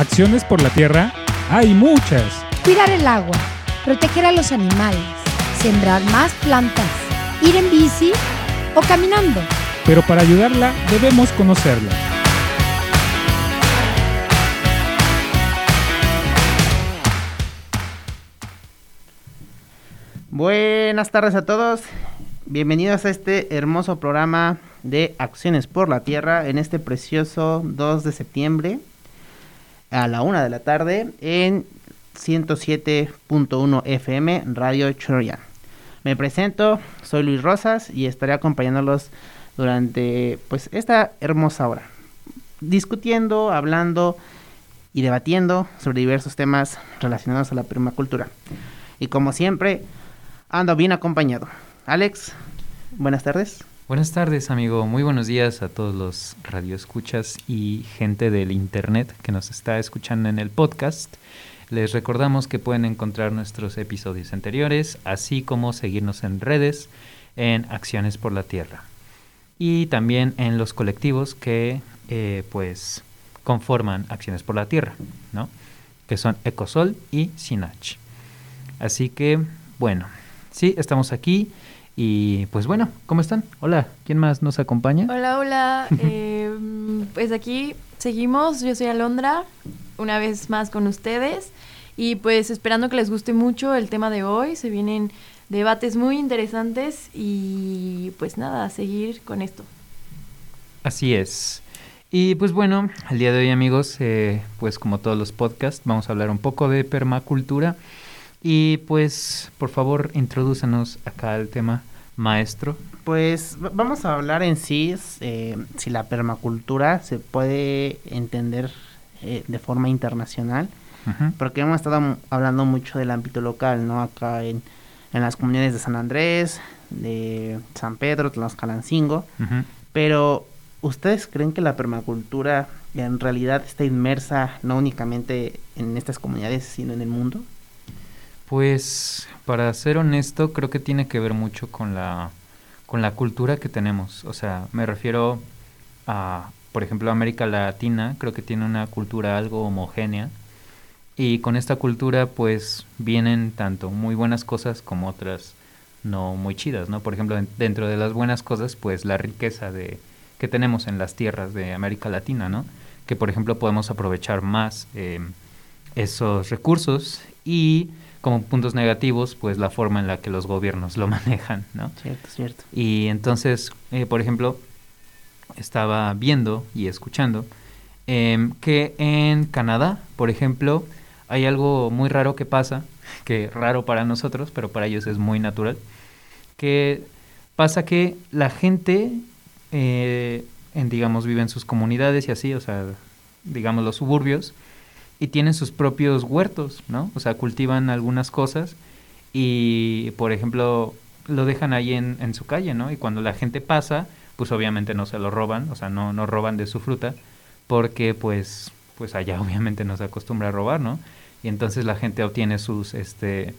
Acciones por la tierra hay muchas. Cuidar el agua, proteger a los animales, sembrar más plantas, ir en bici o caminando. Pero para ayudarla debemos conocerla. Buenas tardes a todos. Bienvenidos a este hermoso programa de Acciones por la Tierra en este precioso 2 de septiembre a la una de la tarde en 107.1 FM Radio Choroyan. Me presento, soy Luis Rosas y estaré acompañándolos durante pues esta hermosa hora, discutiendo, hablando y debatiendo sobre diversos temas relacionados a la permacultura. Y como siempre, ando bien acompañado. Alex, buenas tardes. Buenas tardes, amigo. Muy buenos días a todos los radioescuchas y gente del internet que nos está escuchando en el podcast. Les recordamos que pueden encontrar nuestros episodios anteriores, así como seguirnos en redes en Acciones por la Tierra y también en los colectivos que eh, pues conforman Acciones por la Tierra, ¿no? que son Ecosol y Sinach. Así que, bueno, sí, estamos aquí y pues bueno, ¿cómo están? Hola, ¿quién más nos acompaña? Hola, hola. eh, pues aquí seguimos. Yo soy Alondra, una vez más con ustedes. Y pues esperando que les guste mucho el tema de hoy. Se vienen debates muy interesantes y pues nada, a seguir con esto. Así es. Y pues bueno, el día de hoy amigos, eh, pues como todos los podcasts, vamos a hablar un poco de permacultura. Y pues, por favor, introdúcenos acá al tema maestro. Pues vamos a hablar en sí eh, si la permacultura se puede entender eh, de forma internacional, uh -huh. porque hemos estado hablando mucho del ámbito local, ¿no? Acá en, en las comunidades de San Andrés, de San Pedro, Tlaxcalancingo, uh -huh. pero ¿ustedes creen que la permacultura en realidad está inmersa no únicamente en estas comunidades, sino en el mundo? Pues, para ser honesto, creo que tiene que ver mucho con la, con la cultura que tenemos. O sea, me refiero a, por ejemplo, América Latina, creo que tiene una cultura algo homogénea. Y con esta cultura, pues, vienen tanto muy buenas cosas como otras no muy chidas, ¿no? Por ejemplo, dentro de las buenas cosas, pues, la riqueza de que tenemos en las tierras de América Latina, ¿no? Que, por ejemplo, podemos aprovechar más eh, esos recursos y como puntos negativos, pues la forma en la que los gobiernos lo manejan, ¿no? Cierto, cierto. Y entonces, eh, por ejemplo, estaba viendo y escuchando eh, que en Canadá, por ejemplo, hay algo muy raro que pasa, que raro para nosotros, pero para ellos es muy natural, que pasa que la gente, eh, en, digamos, vive en sus comunidades y así, o sea, digamos los suburbios, y tienen sus propios huertos, ¿no? O sea, cultivan algunas cosas y, por ejemplo, lo dejan ahí en, en, su calle, ¿no? Y cuando la gente pasa, pues obviamente no se lo roban, o sea, no, no roban de su fruta, porque pues, pues allá obviamente no se acostumbra a robar, ¿no? Y entonces la gente obtiene sus, este,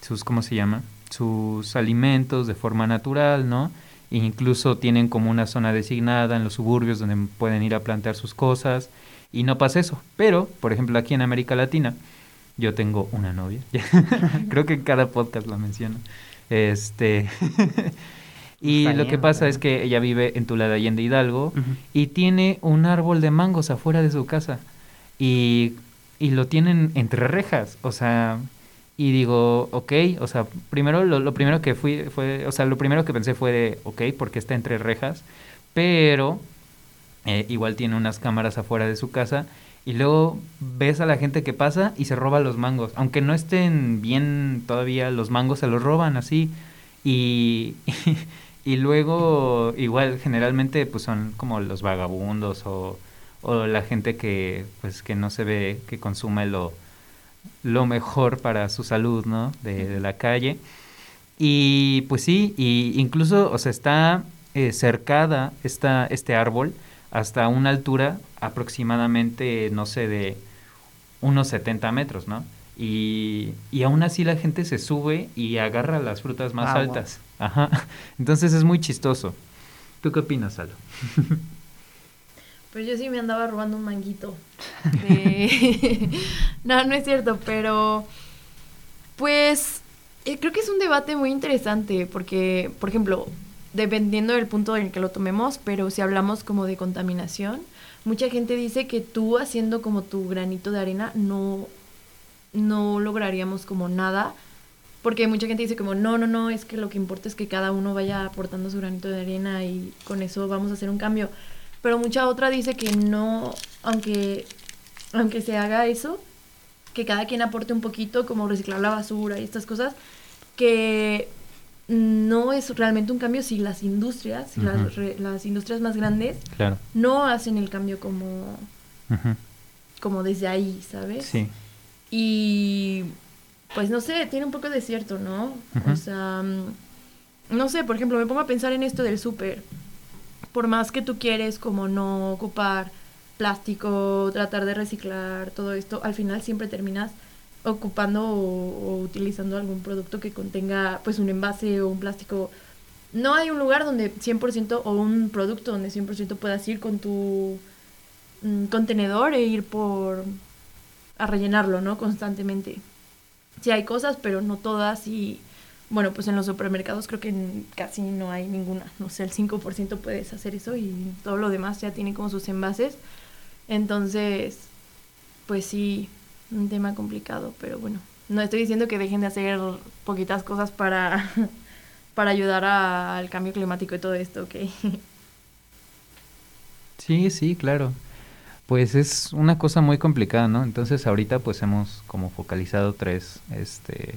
sus, ¿cómo se llama? Sus alimentos de forma natural, ¿no? E incluso tienen como una zona designada en los suburbios donde pueden ir a plantar sus cosas y no pasa eso. Pero, por ejemplo, aquí en América Latina, yo tengo una novia. Creo que en cada podcast la menciono. Este. y está lo bien, que pasa es que ella vive en Tula de Allende Hidalgo uh -huh. y tiene un árbol de mangos afuera de su casa. Y, y lo tienen entre rejas. O sea. Y digo, ok, o sea, primero lo, lo primero que fui fue, o sea, lo primero que pensé fue de, ok, porque está entre rejas, pero eh, igual tiene unas cámaras afuera de su casa y luego ves a la gente que pasa y se roba los mangos. Aunque no estén bien todavía los mangos, se los roban así. Y, y, luego igual generalmente pues son como los vagabundos o, o, la gente que pues que no se ve que consume lo, lo mejor para su salud, ¿no? De, de la calle. Y pues sí, y incluso, o sea, está eh, cercada esta, este árbol hasta una altura aproximadamente, no sé, de unos 70 metros, ¿no? Y, y aún así la gente se sube y agarra las frutas más Ah, altas. Ajá. Entonces es muy chistoso. ¿Tú qué opinas, Salo? Pues yo sí me andaba robando un manguito. de- no, no es cierto, pero pues eh, creo que es un debate muy interesante porque, por ejemplo, dependiendo del punto en el que lo tomemos, pero si hablamos como de contaminación, mucha gente dice que tú haciendo como tu granito de arena no, no lograríamos como nada. Porque mucha gente dice como, no, no, no, es que lo que importa es que cada uno vaya aportando su granito de arena y con eso vamos a hacer un cambio. Pero mucha otra dice que no, aunque, aunque se haga eso, que cada quien aporte un poquito, como reciclar la basura y estas cosas, que no es realmente un cambio si las industrias, las, re- las industrias más grandes, Claro. no hacen el cambio como, como desde ahí, ¿sabes? Sí. Y pues no sé, tiene un poco de cierto, ¿no? O sea, mm, no sé, por ejemplo, me pongo a pensar en esto del súper. Por más que tú quieres como no ocupar plástico, tratar de reciclar todo esto, al final siempre terminas ocupando o, utilizando algún producto que contenga pues un envase o un plástico. No hay un lugar donde 100% o un producto donde 100% puedas ir con tu mm, contenedor e ir por a rellenarlo, ¿no? Constantemente. Sí hay cosas, pero no todas y bueno, pues en los supermercados creo que casi no hay ninguna. No sé, el 5% puedes hacer eso y todo lo demás ya tiene como sus envases. Entonces, pues sí, un tema complicado, pero bueno, no estoy diciendo que dejen de hacer poquitas cosas para, para ayudar a- al cambio climático y todo esto, ¿ok? Sí, sí, claro. Pues es una cosa muy complicada, ¿no? Entonces ahorita pues hemos como focalizado tres, este,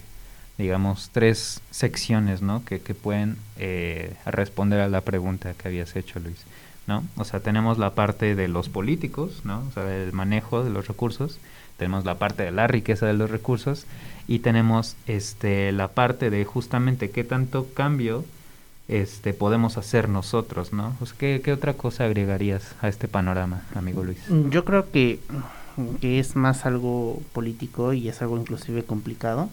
digamos, tres secciones, ¿no? Que, que pueden eh, responder a la pregunta que habías hecho, Luis, ¿no? O sea, tenemos la parte de los políticos, ¿no? O sea, el manejo de los recursos, tenemos la parte de la riqueza de los recursos y tenemos este, la parte de justamente qué tanto cambio este, podemos hacer nosotros, ¿no? Sea, ¿qué, qué otra cosa agregarías a este panorama, amigo Luis? Yo creo que, que es más algo político y es algo inclusive complicado.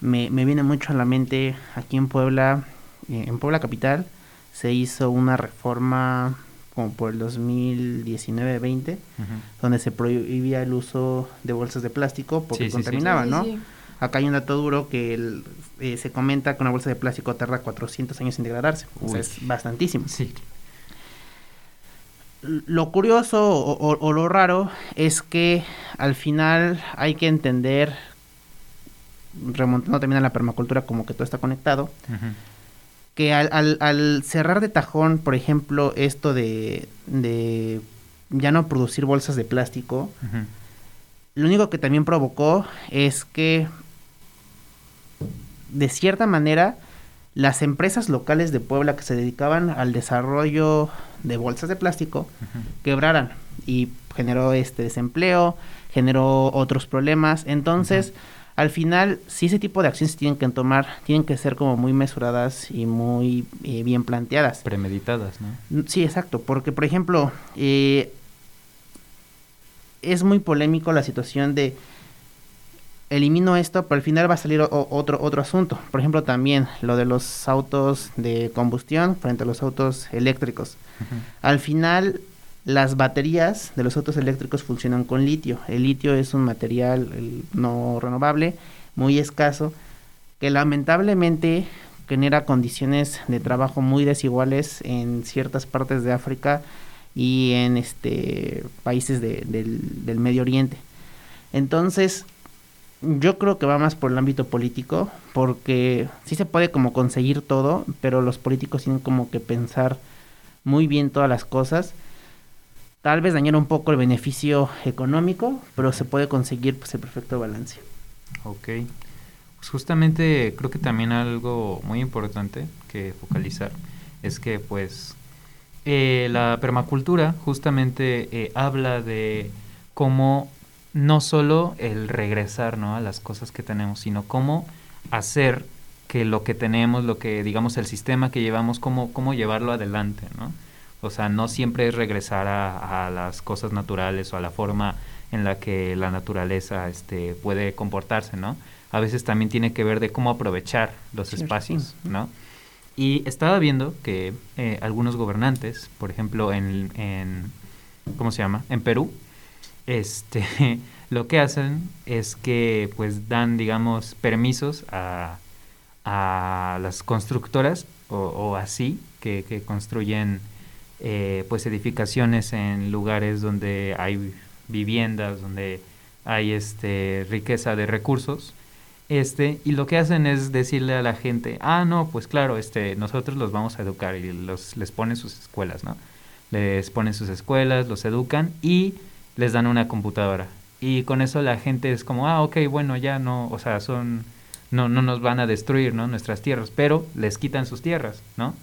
Me, me viene mucho a la mente aquí en Puebla, eh, en Puebla Capital, se hizo una reforma como por el 2019-20, Ujú. donde se prohibía el uso de bolsas de plástico porque Sí, sí, sí. contaminaban, Sí, ¿no? sí. Acá hay un dato duro que el- eh, se comenta que una bolsa de plástico tarda 400 años en degradarse, o sea, es bastantísimo. Sí. Lo curioso o, o- o lo raro es que al final hay que entender, remontando también a la permacultura como que todo está conectado, Ujú. Que al, al- al cerrar de tajón, por ejemplo, esto de, de ya no producir bolsas de plástico, lo único que también provocó es que, de cierta manera, las empresas locales de Puebla que se dedicaban al desarrollo de bolsas de plástico quebraran y generó este desempleo, generó otros problemas. Entonces, al final, si ese tipo de acciones se tienen que tomar, tienen que ser como muy mesuradas y muy eh, bien planteadas. Premeditadas, ¿no? Mm, Sí, exacto, porque por ejemplo, eh, es muy polémico la situación de elimino esto, pero al final va a salir o- otro otro asunto. Por ejemplo, también lo de los autos de combustión frente a los autos eléctricos. Al final, las baterías de los autos eléctricos funcionan con litio. El litio es un material no renovable, muy escaso, que lamentablemente genera condiciones de trabajo muy desiguales en ciertas partes de África y en este países de- del, del Medio Oriente. Entonces, yo creo que va más por el ámbito político, porque sí se puede como conseguir todo, pero los políticos tienen como que pensar muy bien todas las cosas. Tal vez dañar un poco el beneficio económico, pero se puede conseguir pues, el perfecto balance. Ok. Pues justamente creo que también algo muy importante que focalizar es que pues eh, la permacultura justamente eh, habla de cómo no solo el regresar ¿no? a las cosas que tenemos, sino cómo hacer que lo que tenemos, lo que digamos el sistema que llevamos, cómo, cómo llevarlo adelante, ¿no? O sea, no siempre es regresar a, a las cosas naturales o a la forma en la que la naturaleza este, puede comportarse, ¿no? A veces también tiene que ver de cómo aprovechar los Cierto, espacios. ¿no? Y estaba viendo que eh, algunos gobernantes, por ejemplo, en, en, ¿cómo se llama? En Perú, este, lo que hacen es que pues dan, digamos, permisos a, a las constructoras o, así, que, que construyen eh, pues edificaciones en lugares donde hay viviendas, donde hay este riqueza de recursos. Este, y lo que hacen es decirle a la gente, ah, no, pues claro, este, nosotros los vamos a educar y los, les ponen sus escuelas, ¿no? Les ponen sus escuelas, los educan y les dan una computadora. Y con eso la gente es como, ah, ok, bueno, ya no, o sea, son, no, no nos van a destruir, ¿no? Nuestras tierras, pero les quitan sus tierras, ¿no?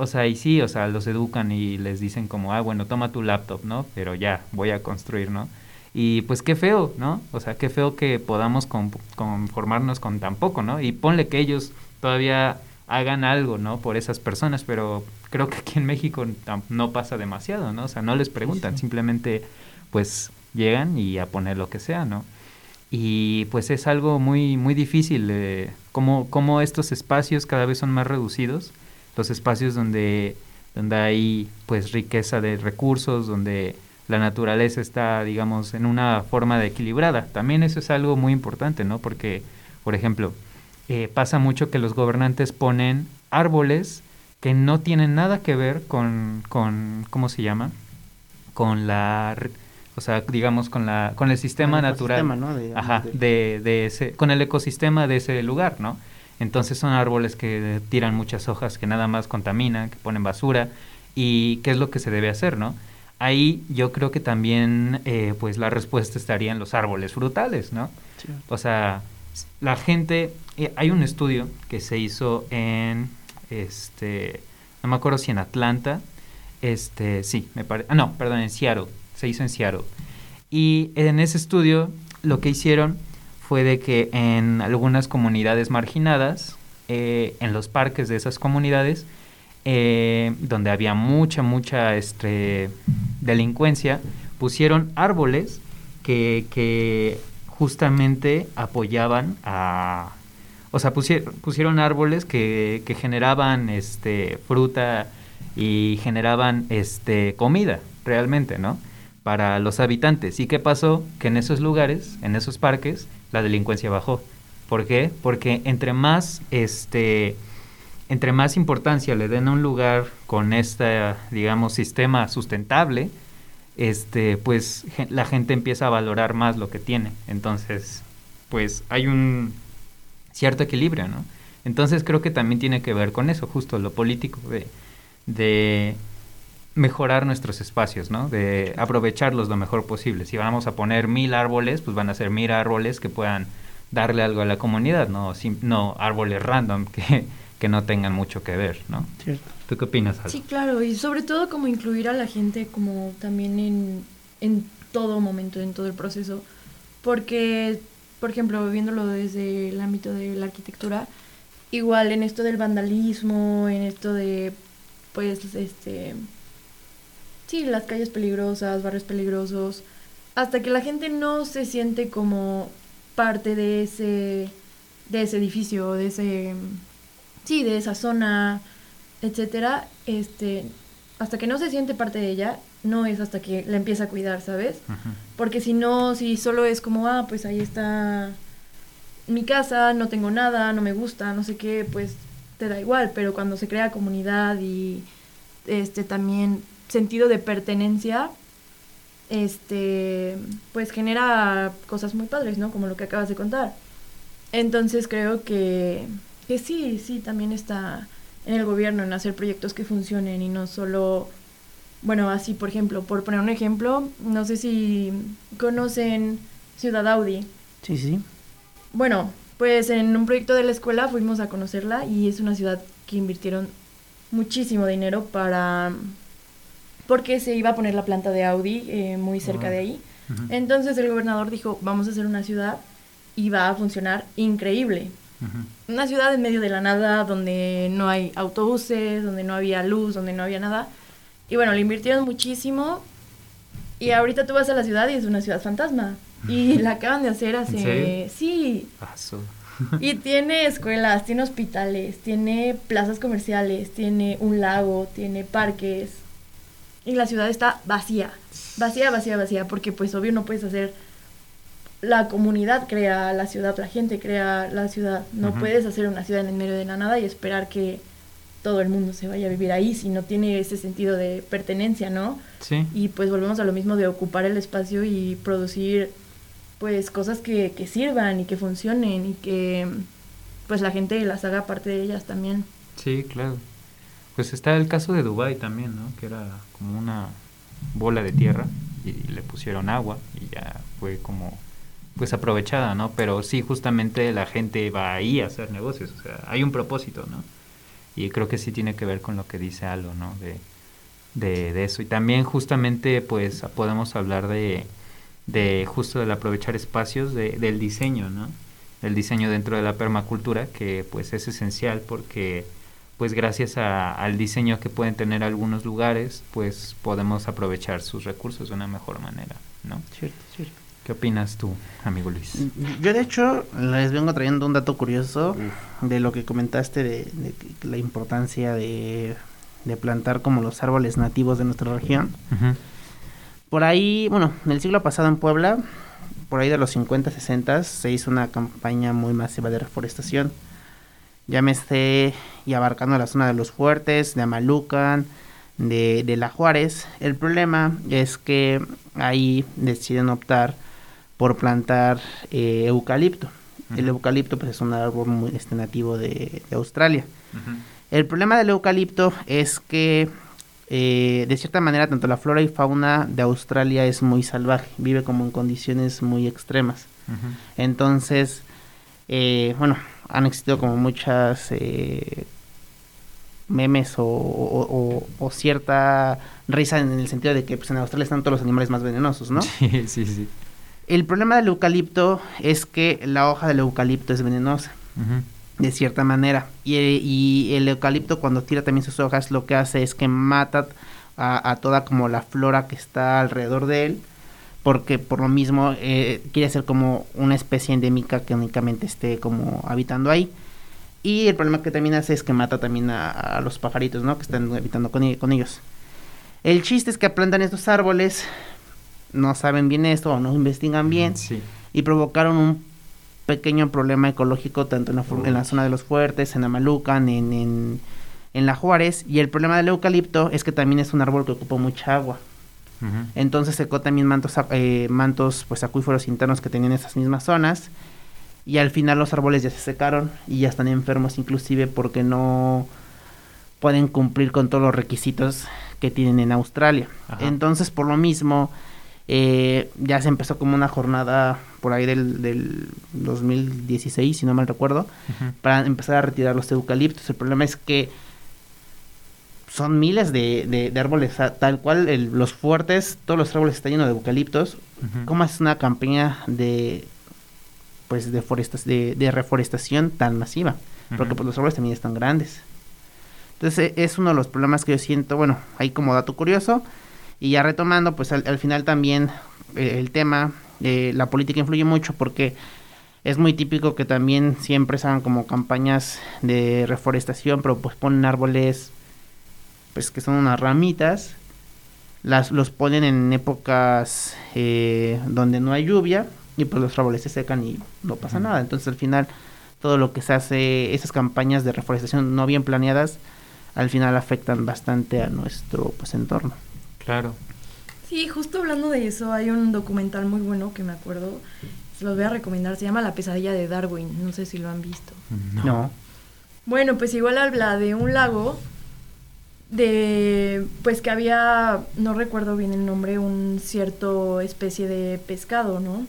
O sea, y sí, o sea, los educan y les dicen como, ah, bueno, toma tu laptop, ¿no? Pero ya, voy a construir, ¿no? Y pues qué feo, ¿no? O sea, qué feo que podamos conformarnos con tan poco, ¿no? Y ponle que ellos todavía hagan algo, ¿no? Por esas personas, pero creo que aquí en México no pasa demasiado, ¿no? O sea, no les preguntan, simplemente pues llegan y a poner lo que sea, ¿no? Y pues es algo muy, muy difícil, eh, como, como estos espacios cada vez son más reducidos los espacios donde, donde hay pues riqueza de recursos, donde la naturaleza está, digamos, en una forma de equilibrada. También eso es algo muy importante, ¿no? Porque, por ejemplo, eh, pasa mucho que los gobernantes ponen árboles que no tienen nada que ver con, con ¿cómo se llama? Con la, o sea, digamos, con la, con el sistema natural, ¿no? ajá, de, de ese, con el ecosistema de ese lugar, ¿no? Entonces son árboles que tiran muchas hojas, que nada más contaminan, que ponen basura. ¿Y qué es lo que se debe hacer, no? Ahí yo creo que también eh, pues la respuesta estaría en los árboles frutales, ¿no? O sea, la gente, eh, hay un estudio que se hizo en, este, no me acuerdo si en Atlanta, este, sí, me parece, ah, no, perdón, en Seattle, se hizo en Seattle. Y en ese estudio lo que hicieron fue de que en algunas comunidades marginadas, eh, en los parques de esas comunidades, eh, donde había mucha, mucha este, delincuencia, pusieron árboles que, justamente apoyaban a... O sea, pusieron, árboles que, que, generaban este, fruta y generaban este, comida, realmente, ¿no? Para los habitantes. ¿Y qué pasó? Que en esos lugares, en esos parques, la delincuencia bajó. ¿Por qué? Porque entre más, este, entre más importancia le den a un lugar con este, digamos, sistema sustentable, este, pues la gente empieza a valorar más lo que tiene. Entonces, pues hay un cierto equilibrio, ¿no? Entonces creo que también tiene que ver con eso, justo lo político, de, de mejorar nuestros espacios, ¿no? De aprovecharlos lo mejor posible. Si vamos a poner mil árboles, pues van a ser mil árboles que puedan darle algo a la comunidad, no, no árboles random que, que no tengan mucho que ver, ¿no? Cierto. ¿Tú qué opinas, Alba? Sí, claro, y sobre todo como incluir a la gente como también en, en todo momento, en todo el proceso, porque, por ejemplo, viéndolo desde el ámbito de la arquitectura, igual en esto del vandalismo, en esto de, pues, este sí, las calles peligrosas, barrios peligrosos, hasta que la gente no se siente como parte de ese, de ese edificio, de ese, sí, de esa zona, etcétera, este, hasta que no se siente parte de ella, no es hasta que la empieza a cuidar, ¿sabes? Porque si no, si solo es como, ah, pues ahí está mi casa, no tengo nada, no me gusta, no sé qué, pues te da igual, pero cuando se crea comunidad y este también sentido de pertenencia, este, pues genera cosas muy padres, ¿no? Como lo que acabas de contar. Entonces creo que, que sí, sí, también está en el gobierno en hacer proyectos que funcionen y no solo, bueno, así por ejemplo, por poner un ejemplo, no sé si conocen Ciudad Audi. Sí, sí. Bueno, pues en un proyecto de la escuela fuimos a conocerla y es una ciudad que invirtieron muchísimo dinero para porque se iba a poner la planta de Audi eh, muy cerca de ahí. Entonces el gobernador dijo, vamos a hacer una ciudad y va a funcionar increíble. Una ciudad en medio de la nada, donde no hay autobuses, donde no había luz, donde no había nada. Y bueno, le invirtieron muchísimo. Y ahorita tú vas a la ciudad y es una ciudad fantasma. Y la acaban de hacer hace... Sí. y tiene escuelas, tiene hospitales, tiene plazas comerciales, tiene un lago, tiene parques y la ciudad está vacía, vacía, vacía, vacía, porque pues obvio no puedes hacer la comunidad crea la ciudad, la gente crea la ciudad. No puedes hacer una ciudad en el medio de la nada y esperar que todo el mundo se vaya a vivir ahí si no tiene ese sentido de pertenencia, ¿no? Sí, Y pues volvemos a lo mismo de ocupar el espacio y producir pues cosas que, que sirvan y que funcionen y que pues la gente las haga parte de ellas también. sí, claro. Pues está el caso de Dubai también, ¿no? Que era como una bola de tierra y le pusieron agua y ya fue como pues aprovechada, ¿no? Pero sí, justamente la gente va ahí a hacer negocios, o sea, hay un propósito, ¿no? Y creo que sí tiene que ver con lo que dice Alo, ¿no? De, de, de eso. Y también justamente pues podemos hablar de, de justo del aprovechar espacios, de, del diseño, ¿no? Del diseño dentro de la permacultura, que pues es esencial porque pues gracias a- al diseño que pueden tener algunos lugares, pues podemos aprovechar sus recursos de una mejor manera, ¿no? Cierto, cierto. ¿Qué opinas tú, amigo Luis? Yo de hecho les vengo trayendo un dato curioso de lo que comentaste de, la importancia de, de plantar como los árboles nativos de nuestra región. Por ahí, bueno, en el siglo pasado en Puebla, por ahí de los 50, 60, se hizo una campaña muy masiva de reforestación. Llámese y abarcando la zona de los fuertes, de Amalucan, de, de La Juárez. El problema es que ahí deciden optar por plantar eh, eucalipto. El eucalipto pues, es un árbol muy este, nativo de, de Australia. El problema del eucalipto es que, eh, de cierta manera, tanto la flora y fauna de Australia es muy salvaje, vive como en condiciones muy extremas. Entonces, eh, bueno, han existido como muchas eh, memes o, o- o- o cierta risa en el sentido de que pues, en Australia están todos los animales más venenosos, ¿no? Sí, sí, sí. El problema del eucalipto es que la hoja del eucalipto es venenosa de cierta manera. Y, y el eucalipto cuando tira también sus hojas lo que hace es que mata a, a toda como la flora que está alrededor de él. Porque por lo mismo eh, quiere ser como una especie endémica que únicamente esté como habitando ahí. Y el problema que también hace es que mata también a, a los pajaritos, ¿no? Que están habitando con, e- con ellos. El chiste es que plantan estos árboles, no saben bien esto o no investigan bien Sí. y provocaron un pequeño problema ecológico tanto en la, en la zona de los fuertes, en Amalucan, en, en, en La Juárez. Y el problema del eucalipto es que también es un árbol que ocupa mucha agua. Entonces secó también mantos, eh, mantos pues acuíferos internos que tenían esas mismas zonas. Y al final los árboles ya se secaron y ya están enfermos inclusive porque no pueden cumplir con todos los requisitos que tienen en Australia. Ajá. Entonces por lo mismo eh, ya se empezó como una jornada por ahí del, del 2016, si no mal recuerdo, para empezar a retirar los eucaliptos. El problema es que son miles de, de- de árboles, tal cual el- los fuertes, todos los árboles están llenos de eucaliptos. Ujú. ¿Cómo haces una campaña de pues de, de, de reforestación tan masiva? Porque pues, los árboles también están grandes. Entonces e- es uno de los problemas que yo siento, bueno, ahí como dato curioso. Y ya retomando, pues al, al final también eh, el tema, eh, la política influye mucho porque es muy típico que también siempre se hagan como campañas de reforestación, pero pues ponen árboles, pues que son unas ramitas, las, los ponen en épocas eh, donde no hay lluvia y pues los árboles se secan y no pasa nada. Entonces al final todo lo que se hace, esas campañas de reforestación no bien planeadas, al final afectan bastante a nuestro pues entorno. Claro. Sí, justo hablando de eso, hay un documental muy bueno que me acuerdo, se los voy a recomendar, se llama La pesadilla de Darwin, no sé si lo han visto. No. Bueno, pues igual habla de un lago de pues que había no recuerdo bien el nombre, un cierto especie de pescado, ¿no?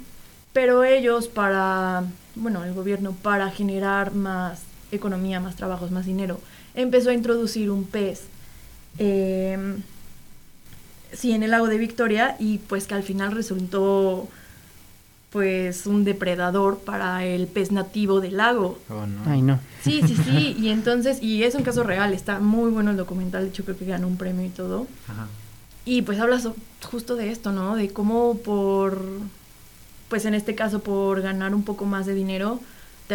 Pero ellos para, bueno, el gobierno para generar más economía, más trabajos, más dinero, empezó a introducir un pez eh, sí, en el lago de Victoria y pues que al final resultó pues un depredador para el pez nativo del lago. Oh, no. Ay, no. Sí, sí, sí, y entonces, y es un caso real, está muy bueno el documental, de hecho creo que ganó un premio y todo. Ajá. Y pues habla so- justo de esto, ¿no? De cómo por, pues en este caso por ganar un poco más de dinero,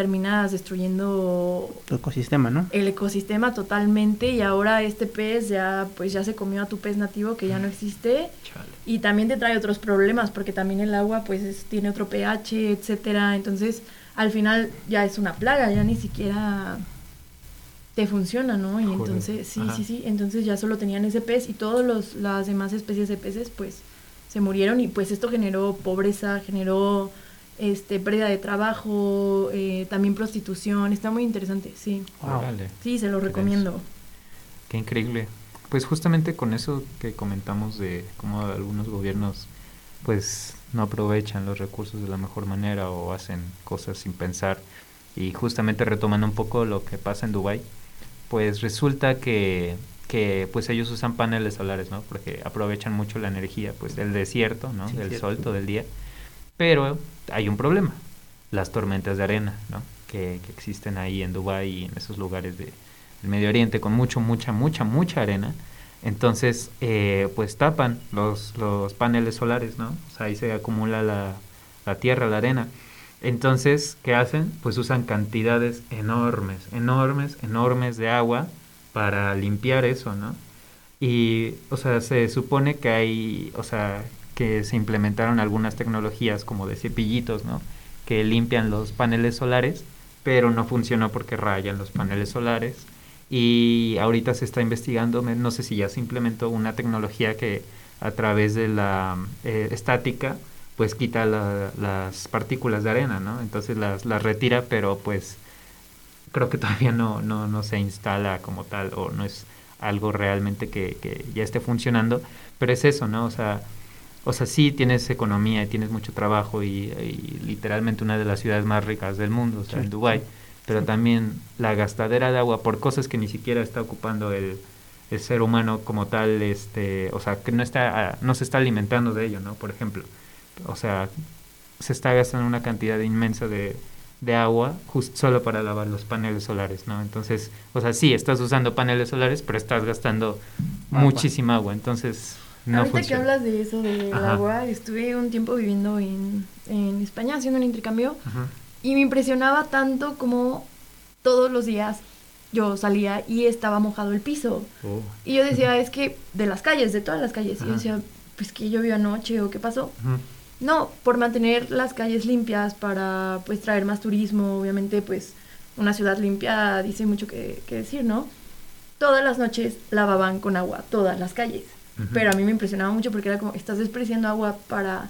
terminas destruyendo Tu ecosistema, ¿no? el ecosistema totalmente y ahora este pez ya pues ya se comió a tu pez nativo que ya no existe Chale. y también te trae otros problemas porque también el agua pues es- tiene otro pH, etcétera, entonces al final ya es una plaga, ya ni siquiera te funciona, ¿no? Y Joder. entonces sí, Ajá. sí, sí, entonces ya solo tenían ese pez y todas las demás especies de peces pues se murieron y pues esto generó pobreza, generó este pérdida de trabajo, eh, también prostitución, está muy interesante, sí. Wow. Sí, se lo recomiendo. Qué increíble. Pues justamente con eso que comentamos de cómo algunos gobiernos pues no aprovechan los recursos de la mejor manera o hacen cosas sin pensar y justamente retomando un poco lo que pasa en Dubai, pues resulta que que pues ellos usan paneles solares, ¿no? Porque aprovechan mucho la energía pues del desierto, ¿no? Sí, del cierto. sol todo el día. Pero hay un problema, las tormentas de arena, ¿no? Que, existen ahí en Dubái y en esos lugares de, del Medio Oriente con mucho, mucha, mucha, mucha arena. Entonces, eh, pues tapan los, los paneles solares, ¿no? O sea, ahí se acumula la, la tierra, la arena. Entonces, ¿qué hacen? Pues usan cantidades enormes, enormes, enormes de agua para limpiar eso, ¿no? Y, o sea, se supone que hay, o sea, que se implementaron algunas tecnologías como de cepillitos, ¿no? Que limpian los paneles solares, pero no funcionó porque rayan los paneles solares. Y ahorita se está investigando, no sé si ya se implementó una tecnología que a través de la eh, estática, pues quita la- las partículas de arena, ¿no? Entonces las, las retira, pero pues creo que todavía no, no, no se instala como tal o no es algo realmente que, que ya esté funcionando, pero es eso, ¿no? O sea, o sea, sí tienes economía y tienes mucho trabajo y, y literalmente una de las ciudades más ricas del mundo, o sea, en. Dubái, pero también la gastadera de agua por cosas que ni siquiera está ocupando el, el ser humano como tal, este, o sea, que no está, no se está alimentando de ello, ¿no? Por ejemplo, o sea, se está gastando una cantidad inmensa de, de agua solo para lavar los paneles solares, ¿no? Entonces, o sea, sí, estás usando paneles solares, pero estás gastando Agua. muchísima agua, entonces no Ahorita funciona. que hablas de eso del Ajá. agua, estuve un tiempo viviendo en, en España haciendo un intercambio Ajá. y me impresionaba tanto como todos los días yo salía y estaba mojado el piso. Oh, Y yo decía, es que de las calles, de todas las calles. Y yo decía, pues que llovió anoche o qué pasó. No, por mantener las calles limpias para pues traer más turismo, obviamente pues una ciudad limpia dice mucho que, que decir, ¿no? Todas las noches lavaban con agua todas las calles. Pero a mí me impresionaba mucho porque era como, estás despreciando agua para,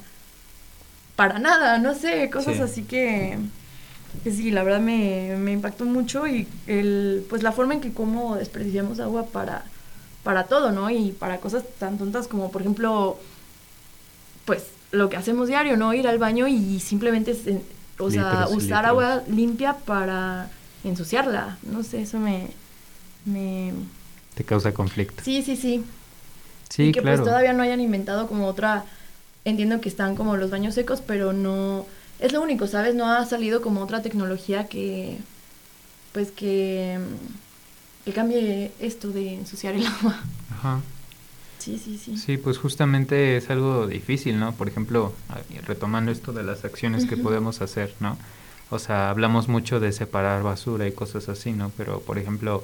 para nada, no sé, cosas Sí. así que, que sí, la verdad me, me impactó mucho y el, pues la forma en que cómo desperdiciamos agua para, para todo, ¿no? Y para cosas tan tontas como, por ejemplo, pues lo que hacemos diario, ¿no? Ir al baño y simplemente, se- o sea, Litros usar litros. agua limpia para ensuciarla. No sé, eso me... me... Te causa conflicto. Sí, sí, sí. Sí, y que claro. pues todavía no hayan inventado como otra... Entiendo que están como los baños secos, pero no... Es lo único, ¿sabes? No ha salido como otra tecnología que... Pues que... Que cambie esto de ensuciar el agua. Ajá. Sí, sí, sí. Sí, pues justamente es algo difícil, ¿no? Por ejemplo, retomando esto de las acciones que podemos hacer, ¿no? O sea, hablamos mucho de separar basura y cosas así, ¿no? Pero, por ejemplo,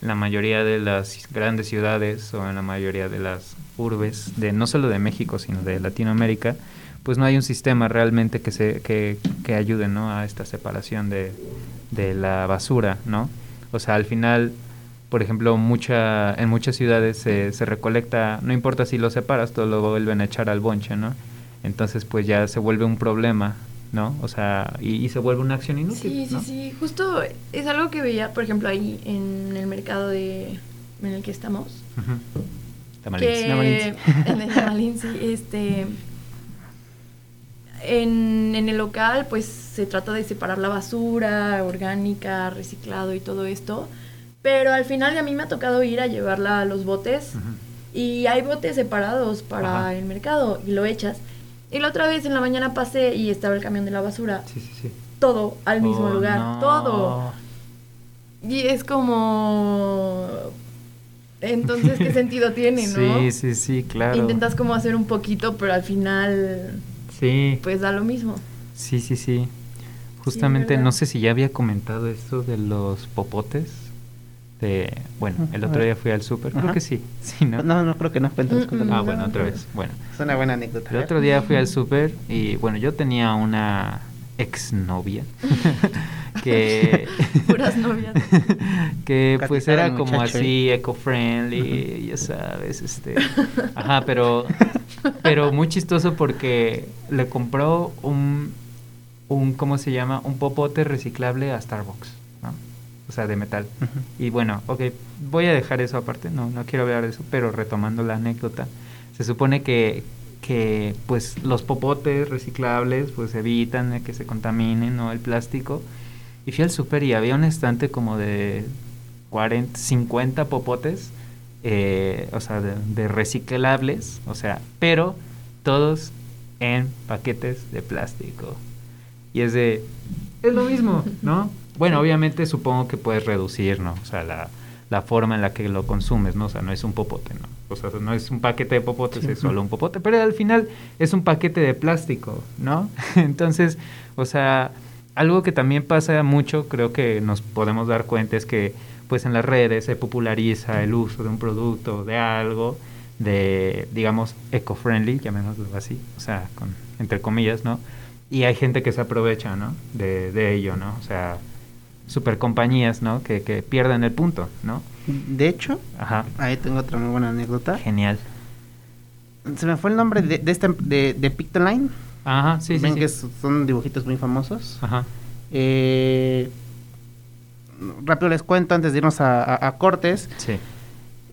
la mayoría de las grandes ciudades o en la mayoría de las urbes, de no solo de México, sino de Latinoamérica, pues no hay un sistema realmente que, se, que, que ayude, ¿no? A esta separación de, de la basura, ¿no? O sea, al final por ejemplo, mucha, en muchas ciudades se, se recolecta, no importa si lo separas, todo lo vuelven a echar al bonche, ¿no? Entonces, pues ya se vuelve un problema, ¿no? O sea, y, y se vuelve una acción inútil. Sí, sí, ¿no? sí. Justo es algo que veía, por ejemplo, ahí en el mercado de en el que estamos. Que en el Tamalins, sí, este en, en el local pues se trata de separar la basura orgánica, reciclado y todo esto, pero al final a mí me ha tocado ir a llevarla a los botes y hay botes separados para Ajá. el mercado y lo echas. Y la otra vez en la mañana pasé y estaba el camión de la basura, Sí, sí, sí. todo al mismo Oh, lugar, no. todo. Y es como... Entonces, ¿qué sentido tiene, no? Sí, sí, sí, claro. Intentas como hacer un poquito, pero al final Sí, pues da lo mismo. sí, sí, sí. Justamente, no sé si ya había comentado esto de los popotes. De, bueno, el otro día fui al súper, creo que sí. sí ¿no? No, no creo que no. Cuéntanos, Mm, cuéntanos. Ah, no. bueno, otra vez. Bueno, Es una buena anécdota. el otro día fui al súper y bueno, yo tenía una exnovia que Puras novias. que pues era como así eco-friendly, ya sabes, este, ajá, pero pero muy chistoso porque le compró un un ¿cómo se llama? un popote reciclable a Starbucks. O sea, de metal. Y bueno, ok, voy a dejar eso aparte, no, no quiero hablar de eso, pero retomando la anécdota, se supone que, que pues los popotes reciclables pues evitan que se contaminen, ¿no? El plástico. Y fui al súper y había un estante como de 40, 50 popotes, eh, o sea, de, de reciclables, o sea, pero todos en paquetes de plástico. Y es de, es lo mismo, ¿no? Bueno, obviamente supongo que puedes reducir, ¿no? O sea, la, la forma en la que lo consumes, ¿no? O sea, no es un popote, ¿no? O sea, no es un paquete de popotes, Sí. es solo un popote, pero al final es un paquete de plástico, ¿no? Entonces, o sea, algo que también pasa mucho, creo que nos podemos dar cuenta, es que pues en las redes se populariza el uso de un producto, de algo, de, digamos, eco-friendly, llamémoslo así, o sea, con, entre comillas, ¿no? Y hay gente que se aprovecha, ¿no? De, de ello, ¿no? O sea, super compañías, ¿no? Que, que pierden el punto, ¿no? De hecho, Ajá. ahí tengo otra muy buena anécdota. Genial. Se me fue el nombre de, de este de, de Pictoline. Ajá, sí, sí, Ven sí. que son dibujitos muy famosos. Ajá. Eh, rápido les cuento antes de irnos a, a- a cortes. Sí.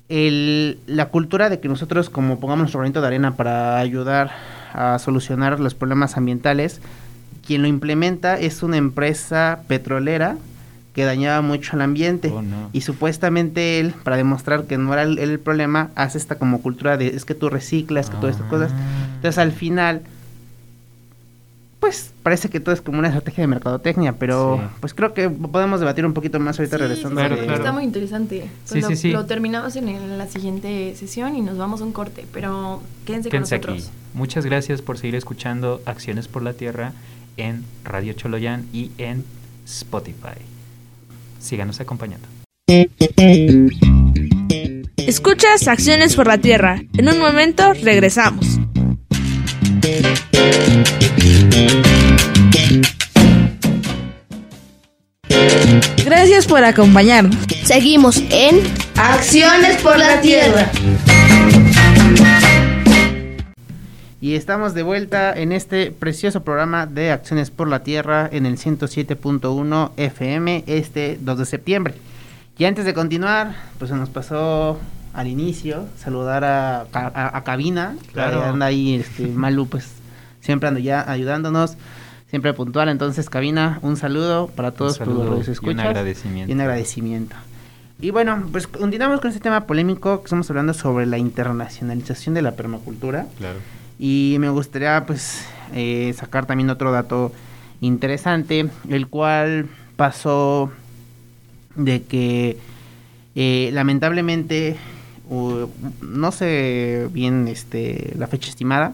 El- la cultura de que nosotros como pongamos nuestro granito de arena para ayudar a solucionar los problemas ambientales, quien lo implementa es una empresa petrolera que dañaba mucho al ambiente. Oh, no. Y supuestamente él, para demostrar que no era el, el problema, hace esta como cultura de es que tú reciclas, que todas estas cosas. Ah. Entonces al final, pues parece que todo es como una estrategia de mercadotecnia, pero Sí. pues creo que podemos debatir un poquito más ahorita Sí, regresando. Claro, de- claro. Está muy interesante. Sí, Pues lo, sí, sí. lo terminamos en, el- la siguiente sesión y nos vamos a un corte, pero quédense, Quédense con aquí. nosotros. Muchas gracias por seguir escuchando Acciones por la Tierra en Radio Choloyan y en Spotify. Síganos acompañando. Escuchas Acciones por la Tierra. En un momento regresamos. Gracias por acompañarnos. Seguimos en Acciones por la Tierra. Y estamos de vuelta en este precioso programa de Acciones por la Tierra en el 107.1 FM este 2 de septiembre. Y antes de continuar, pues se nos pasó al inicio saludar a, a, a Cabina, Claro. que anda ahí, este, Malu, pues siempre anda ya ayudándonos, siempre puntual. Entonces, Cabina, un saludo para todos saludo los y un escuchas agradecimiento. Y un agradecimiento. Y bueno, pues continuamos con este tema polémico que estamos hablando sobre la internacionalización de la permacultura. Claro. Y me gustaría pues eh, sacar también otro dato interesante, el cual pasó de que eh, lamentablemente no sé bien este la fecha estimada,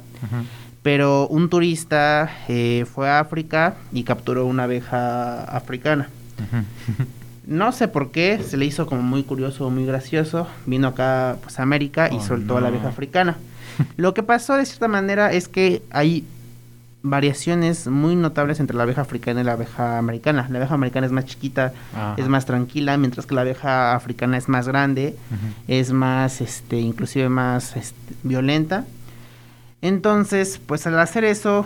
pero un turista eh, fue a África y capturó una abeja africana. No sé por qué, se le hizo como muy curioso, muy gracioso. Vino acá pues, a América y Oh, soltó a la abeja africana. Lo que pasó de cierta manera es que hay variaciones muy notables entre la abeja africana y la abeja americana. La abeja americana es más chiquita, Ajá. es más tranquila, mientras que la abeja africana es más grande, es más, este, inclusive más este, violenta. Entonces, pues al hacer eso,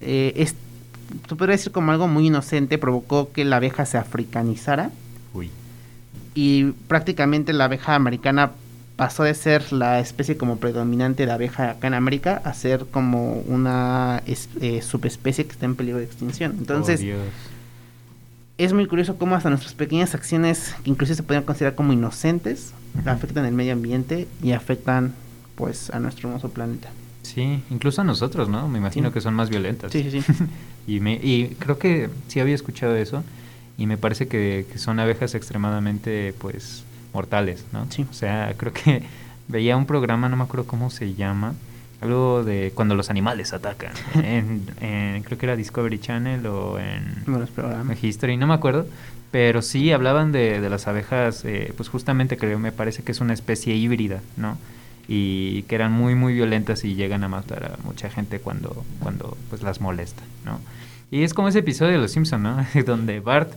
eh, es, se podría decir como algo muy inocente, provocó que la abeja se africanizara Uy. y prácticamente la abeja americana pasó de ser la especie como predominante de abeja acá en América a ser como una es- eh, subespecie que está en peligro de extinción. Entonces, Oh, es muy curioso cómo hasta nuestras pequeñas acciones, que incluso se podrían considerar como inocentes, afectan el medio ambiente y afectan pues a nuestro hermoso planeta. Sí, incluso a nosotros, ¿no? Me imagino Sí. que son más violentas. Sí, sí, sí. Y, me, y creo que sí había escuchado eso y me parece que, que son abejas extremadamente, pues, mortales, ¿no? Sí. O sea, creo que veía un programa, no me acuerdo cómo se llama, algo de cuando los animales atacan. en, en- creo que era Discovery Channel o en Buenos programas. History, no me acuerdo. Pero sí hablaban de, de las abejas, eh, pues justamente creo, me parece que es una especie híbrida, ¿no? Y que eran muy, muy violentas y llegan a matar a mucha gente cuando, cuando pues las molesta, ¿no? Y es como ese episodio de Los Simpson, ¿no? Donde Bart,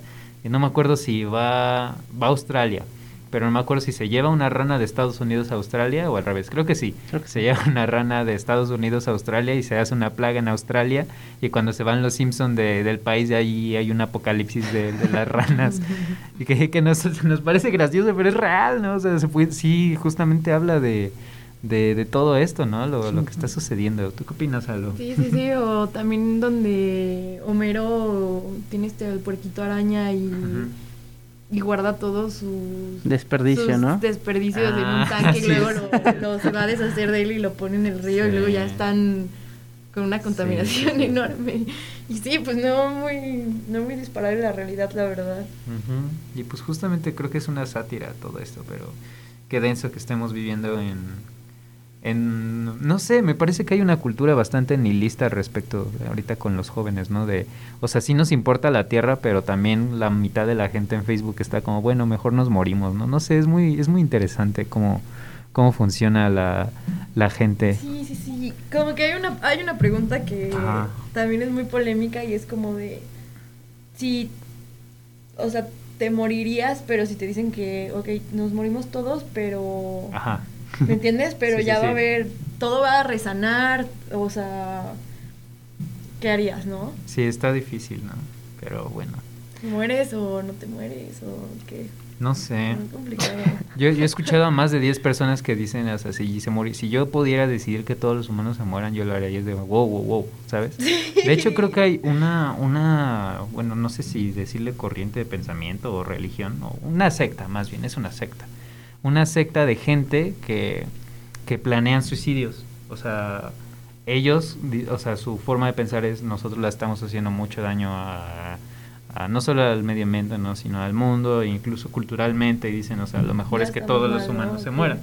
eh, no me acuerdo si va, va a Australia, pero no me acuerdo si se lleva una rana de Estados Unidos a Australia o al revés, creo que sí. Creo que se lleva una rana de Estados Unidos a Australia y se hace una plaga en Australia y cuando se van los Simpson de, del país de allí hay un apocalipsis de, de las ranas y que, que nos, nos parece gracioso pero es real, ¿no? O sea, se puede- sí, justamente habla de, de, de todo esto, ¿no? Lo, lo que está sucediendo. ¿Tú qué opinas, Aldo? Sí, sí, sí, o también donde Homero tiene este el puerquito araña y, Ujú. Y guarda todos sus Desperdicio, sus ¿no? desperdicios en Ah, un tanque y luego lo, lo- se va a deshacer de él y lo pone en el río y luego ya están con una contaminación sí, enorme. Y sí, pues no muy, no muy disparable la realidad, la verdad. Y pues justamente creo que es una sátira todo esto, pero qué denso que estemos viviendo en, en no sé, me parece que hay una cultura bastante nihilista al respecto ahorita con los jóvenes, ¿no? De, o sea, sí nos importa la tierra, pero también la mitad de la gente en Facebook está como, bueno, mejor nos morimos, ¿no? No sé, es muy es muy interesante cómo cómo funciona la, la gente. Sí, sí, sí. Como que hay una, hay una pregunta que también es muy polémica y es como de si, o sea, te morirías, pero si te dicen que, ok, nos morimos todos, pero... Ajá. ¿Me entiendes? Pero Sí, sí, ya va sí. a haber, todo va a resanar, o sea, ¿qué harías, no? Sí, está difícil, ¿no? Pero bueno, ¿Mueres o no te mueres o qué? no sé. Muy complicado. Yo, yo he escuchado a más de 10 personas que dicen, o sea, si, se si yo pudiera decidir que todos los humanos se mueran, yo lo haría. Y es de, wow, wow, wow, ¿sabes? De hecho, creo que hay una, una, bueno, no sé si decirle corriente de pensamiento o religión, o una secta, más bien, es una secta. Una secta de gente que, que planean suicidios. O sea, ellos, o sea, su forma de pensar es, nosotros la estamos haciendo mucho daño a, a no solo al medio ambiente, ¿no? sino al mundo, e incluso culturalmente, y dicen, o sea, lo mejor Ya es que todos los humanos se mueran.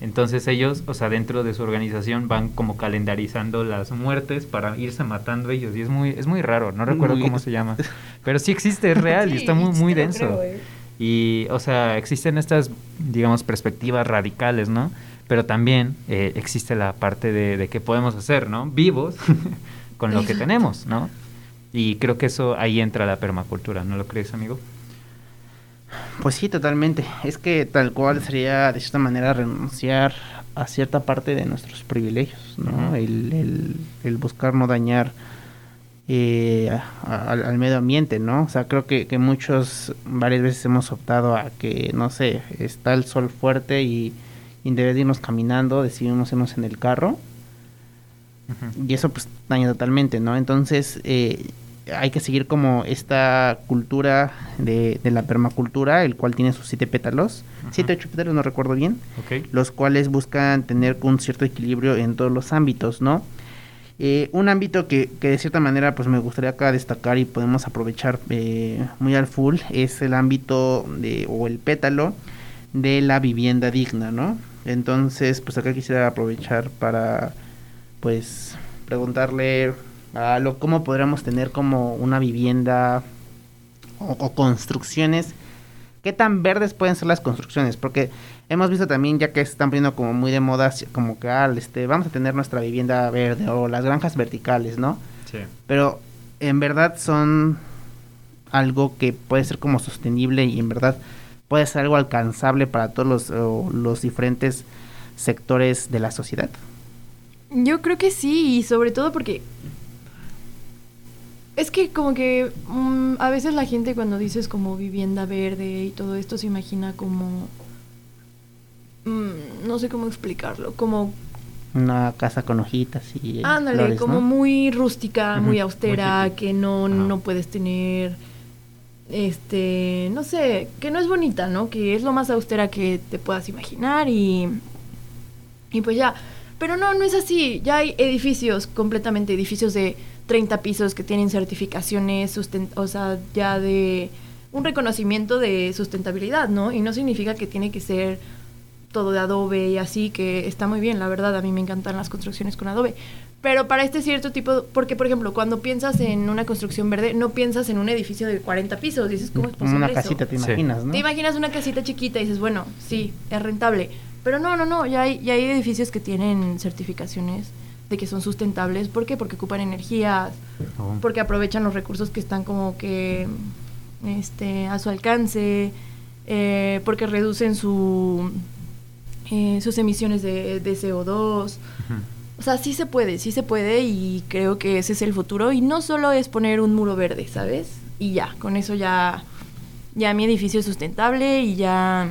Entonces ellos, o sea, dentro de su organización van como calendarizando las muertes para irse matando ellos y es muy es muy raro, no recuerdo Muy- cómo se llama, pero sí existe, es real y está muy muy denso. creo, eh. Y, o sea, existen estas, digamos, perspectivas radicales, ¿no? Pero también eh, existe la parte de, de qué podemos hacer, ¿no? Vivos con lo que tenemos, ¿no? Y creo que eso ahí entra la permacultura, ¿no lo crees, amigo? Pues sí, totalmente. Es que tal cual sería de cierta manera renunciar a cierta parte de nuestros privilegios, ¿no? El- el buscar no dañar eh, al, al medio ambiente, ¿no? O sea, creo que, que muchos varias veces hemos optado a que, no sé, está el sol fuerte y, y en vez de irnos caminando, decidimos irnos en el carro y eso pues daña totalmente, ¿no? Entonces eh, hay que seguir como esta cultura de, de la permacultura, el cual tiene sus siete pétalos, siete ocho pétalos, no recuerdo bien, Ok. los cuales buscan tener un cierto equilibrio en todos los ámbitos, ¿no? Eh, un ámbito que, que de cierta manera pues me gustaría acá destacar y podemos aprovechar eh, muy al full es el ámbito de, o el pétalo de la vivienda digna, ¿no? Entonces pues acá quisiera aprovechar para pues preguntarle a lo cómo podríamos tener como una vivienda o, o construcciones qué tan verdes pueden ser las construcciones porque hemos visto también ya que se están poniendo como muy de moda como que ah, este vamos a tener nuestra vivienda verde o las granjas verticales no Sí. pero en verdad son algo que puede ser como sostenible y en verdad puede ser algo alcanzable para todos los, o los diferentes sectores de la sociedad Yo creo que sí, y sobre todo porque es que como que mm, a veces la gente cuando dices como vivienda verde y todo esto se imagina como mm, no sé cómo explicarlo, como una casa con hojitas y ándale, flores, como ¿no? muy rústica, muy muy austera, que no no puedes tener este, no sé, que no es bonita, ¿no? Que es lo más austera que te puedas imaginar y y pues ya, pero no, no es así. Ya hay edificios, completamente edificios de 30 pisos que tienen certificaciones, o sea, ya de un reconocimiento de sustentabilidad, ¿no? Y no significa que tiene que ser todo de adobe y así, que está muy bien, la verdad, a mí me encantan las construcciones con adobe. Pero para este cierto tipo, porque por ejemplo, cuando piensas en una construcción verde, no piensas en un edificio de 40 pisos, dices, ¿cómo es Como posible una eso? casita, te Sí. imaginas, ¿no? Te imaginas una casita chiquita y dices, bueno, sí, es rentable. Pero no, no, no, ya hay, ya hay edificios que tienen certificaciones de que son sustentables. ¿Por qué? Porque ocupan energías, Oh. porque aprovechan los recursos que están como que este, a su alcance, eh, porque reducen su, eh, sus emisiones de, de CO2. Ujú. O sea, sí se puede, sí se puede y creo que ese es el futuro. Y no solo es poner un muro verde, ¿sabes? Y ya, con eso ya, ya mi edificio es sustentable y ya,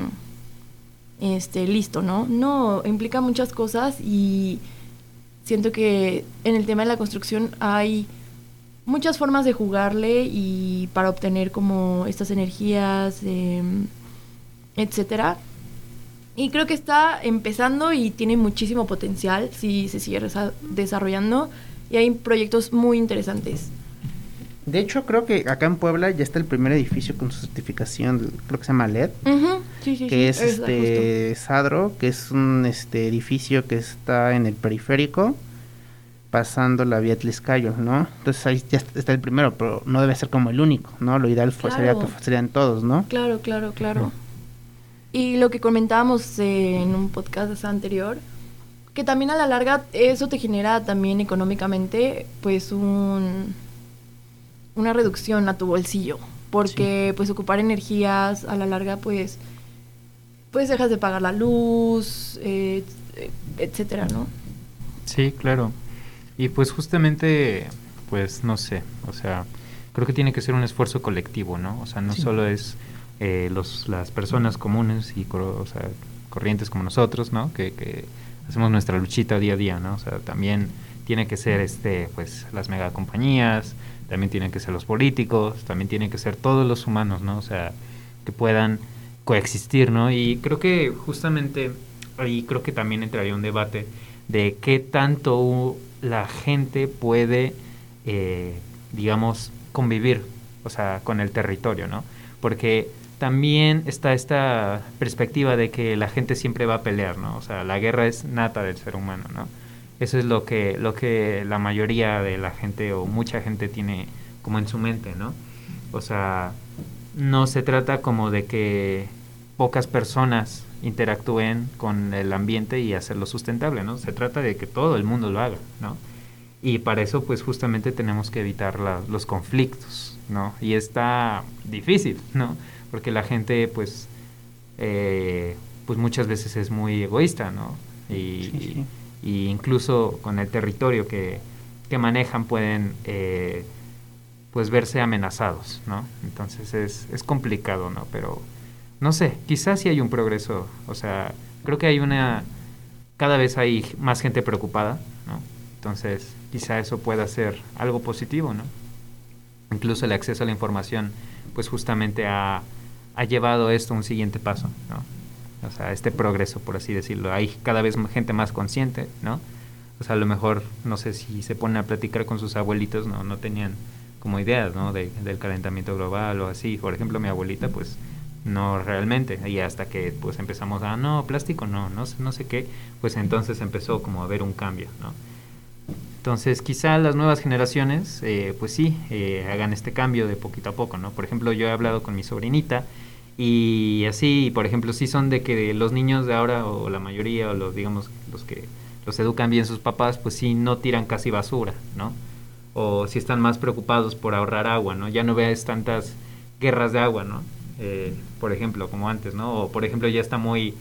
este, listo, ¿no? No, implica muchas cosas y siento que en el tema de la construcción hay muchas formas de jugarle y para obtener como estas energías, em, etcétera. Y creo que está empezando y tiene muchísimo potencial si se sigue desarrollando. Y hay proyectos muy interesantes. De hecho, creo que acá en Puebla ya está el primer edificio con su certificación, creo que se llama LED, sí, sí. que es este Sadro, que es un este edificio que está en el periférico, pasando la vía Tliscayo, ¿no? Entonces ahí ya está el primero, pero no debe ser como el único, ¿no? Lo ideal fue, sería Claro. que serían todos, ¿no? Claro, claro, claro. Y lo que comentábamos eh, en un podcast anterior, que también a la larga eso te genera también económicamente pues un una reducción a tu bolsillo, porque pues ocupar energías a la larga pues pues dejas de pagar la luz, eh, etcétera, ¿no? Sí, claro. Y pues justamente, pues no sé, o sea, creo que tiene que ser un esfuerzo colectivo, ¿no? O sea, no Sí. solo es eh, los, las personas comunes y corrientes como nosotros, ¿no? Que, que hacemos nuestra luchita día a día, ¿no? O sea, también tiene que ser este, pues, las megacompañías, también tienen que ser los políticos, también tienen que ser todos los humanos, ¿no? O sea, que puedan coexistir, ¿no? Y creo que justamente ahí creo que también entraría un debate de qué tanto la gente puede, eh, digamos, convivir, o sea, con el territorio, ¿no? Porque también está esta perspectiva de que la gente siempre va a pelear, ¿no? O sea, la guerra es nata del ser humano, ¿no? Eso es lo que, lo que la mayoría de la gente o mucha gente tiene como en su mente, ¿no? O sea, no se trata como de que pocas personas interactúen con el ambiente y hacerlo sustentable, ¿no? Se trata de que todo el mundo lo haga, ¿no? Y para eso, pues justamente tenemos que evitar los conflictos, ¿no? Y está difícil, ¿no? Porque la gente, pues, eh, pues muchas veces es muy egoísta, ¿no? Y, Sí, sí. y incluso con el territorio que, que manejan pueden, eh, pues, verse amenazados, ¿no? Entonces es, es complicado, ¿no? Pero, no sé, quizás sí hay un progreso, o sea, creo que hay una, cada vez hay más gente preocupada, ¿no? Entonces, quizá eso pueda ser algo positivo, ¿no? Incluso el acceso a la información, pues justamente ha, ha llevado esto a un siguiente paso, ¿no? O sea, este progreso, por así decirlo. Hay cada vez gente más consciente, ¿no? O sea, a lo mejor, no sé si se ponen a platicar con sus abuelitos, no, no tenían como ideas, ¿no? De- del calentamiento global o así. Por ejemplo, mi abuelita, pues, no realmente. Y hasta que, pues, empezamos a, no, plástico, no, no no sé qué, pues entonces empezó como a haber un cambio, ¿no? Entonces, quizá las nuevas generaciones, eh, pues sí, eh, hagan este cambio de poquito a poco, ¿no? Por ejemplo, yo he hablado con mi sobrinita y así, por ejemplo, sí son de que los niños de ahora, o la mayoría, o los, digamos, los que los educan bien sus papás, pues sí, no tiran casi basura, ¿no? O si están más preocupados por ahorrar agua, ¿no? Ya no ves tantas guerras de agua, ¿no? Eh, por ejemplo, como antes, ¿no? O, por ejemplo, ya está muy,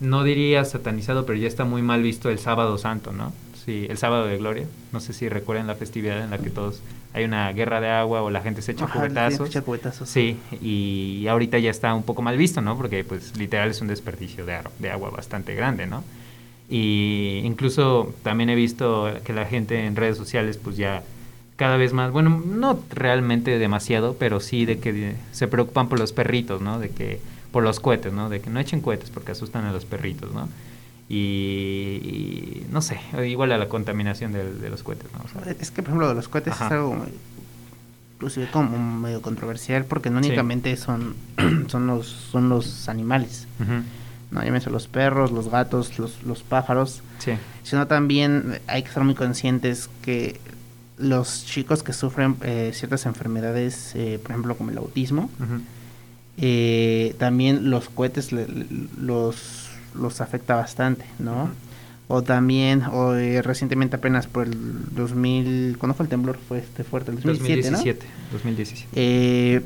no diría satanizado, pero ya está muy mal visto el sábado santo, ¿no? Sí, el sábado de gloria. No sé si recuerdan la festividad en la que todos hay una guerra de agua o la gente se echa Ajá, cubetazos. se echa cubetazos. Sí, y ahorita ya está un poco mal visto, ¿no? Porque pues literal es un desperdicio de, de agua bastante grande, ¿no? Y incluso también he visto que la gente en redes sociales pues ya cada vez más, bueno, no realmente demasiado, pero sí de que se preocupan por los perritos, ¿no? De que por los cohetes, ¿no? De que no echen cohetes porque asustan a los perritos, ¿no? Y, y no sé, igual a la contaminación de, los cohetes, ¿no? O sea, Es que, por ejemplo, de los cohetes Ajá. es algo inclusive como medio controversial porque no Sí. únicamente son, son, los, son los animales, ujú, ¿no? Llámese los perros, los gatos, los, los pájaros. Sí. Sino también hay que estar muy conscientes que los chicos que sufren eh, ciertas enfermedades, eh, por ejemplo como el autismo, eh, también los cohetes le- los, los afecta bastante, ¿no? O también, o eh, recientemente apenas por el 2000, ¿cuándo fue el temblor? Fue este fuerte, el 2017, ¿no? 2017. 2017. Eh,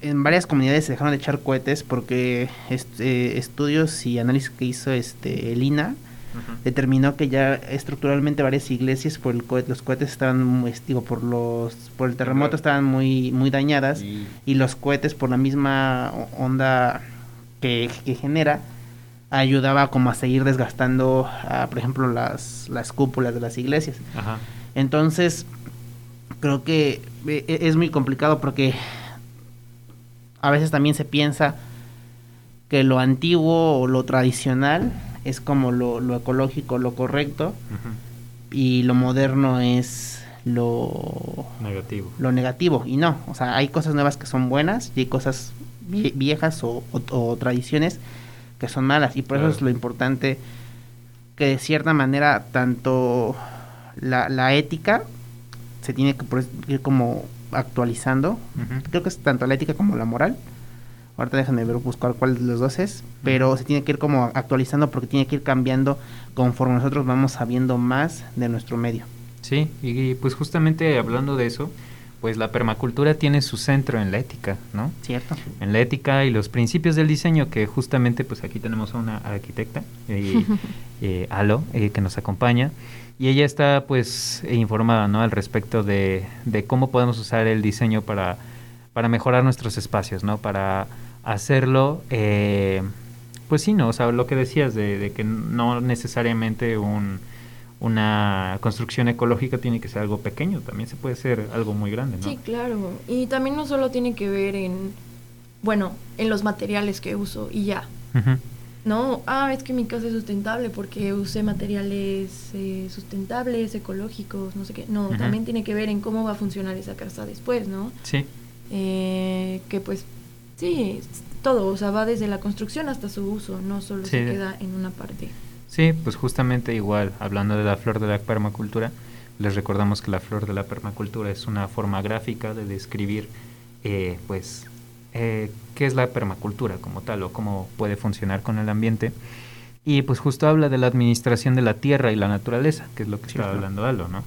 en varias comunidades se dejaron de echar cohetes porque est- eh, estudios y análisis que hizo este el INA determinó que ya estructuralmente varias iglesias por el cohete, los cohetes estaban digo, por los por el terremoto estaban muy muy dañadas Y- y los cohetes por la misma onda que, que genera ayudaba como a seguir desgastando ah, por ejemplo las las cúpulas de las iglesias Ajá. entonces, creo que e- e- es muy complicado porque a veces también se piensa que lo antiguo o lo tradicional es como lo, lo ecológico, lo correcto, y lo moderno es lo, Negativo. lo negativo. Y no, o sea, hay cosas nuevas que son buenas y hay cosas vie- viejas o, o- o tradiciones que son malas. Y por Claro. eso es lo importante que de cierta manera tanto la, la ética se tiene que ir como actualizando. Creo que es tanto la ética como la moral. Ahorita déjenme ver, buscar cuál de los dos es. Pero se tiene que ir como actualizando porque tiene que ir cambiando conforme nosotros vamos sabiendo más de nuestro medio. Sí, y, y, pues justamente hablando de eso, pues la permacultura tiene su centro en la ética, ¿no? ¿Cierto? En la ética y los principios del diseño, que justamente pues aquí tenemos a una arquitecta, eh, eh, Alo, eh, que nos acompaña, y ella está pues informada, ¿no? Al respecto de, de cómo podemos usar el diseño para, para mejorar nuestros espacios, ¿no? Para hacerlo, eh, pues sí, ¿no? O sea, lo que decías de, de que no necesariamente un, una construcción ecológica tiene que ser algo pequeño, también se puede ser algo muy grande, ¿no? Sí, claro. Y también no solo tiene que ver en, bueno, en los materiales que uso y ya. No, ah, es que mi casa es sustentable porque usé materiales eh, sustentables, ecológicos, no sé qué. No, también tiene que ver en cómo va a funcionar esa casa después, ¿no? Sí, Eh, que pues, sí, todo, o sea, va desde la construcción hasta su uso, no solo Sí. se queda en una parte. Sí, pues justamente igual, hablando de la flor de la permacultura, les recordamos que la flor de la permacultura es una forma gráfica de describir, eh, pues, eh, qué es la permacultura como tal o cómo puede funcionar con el ambiente. Y pues justo habla de la administración de la tierra y la naturaleza, que es lo que estaba hablando Alo, ¿no?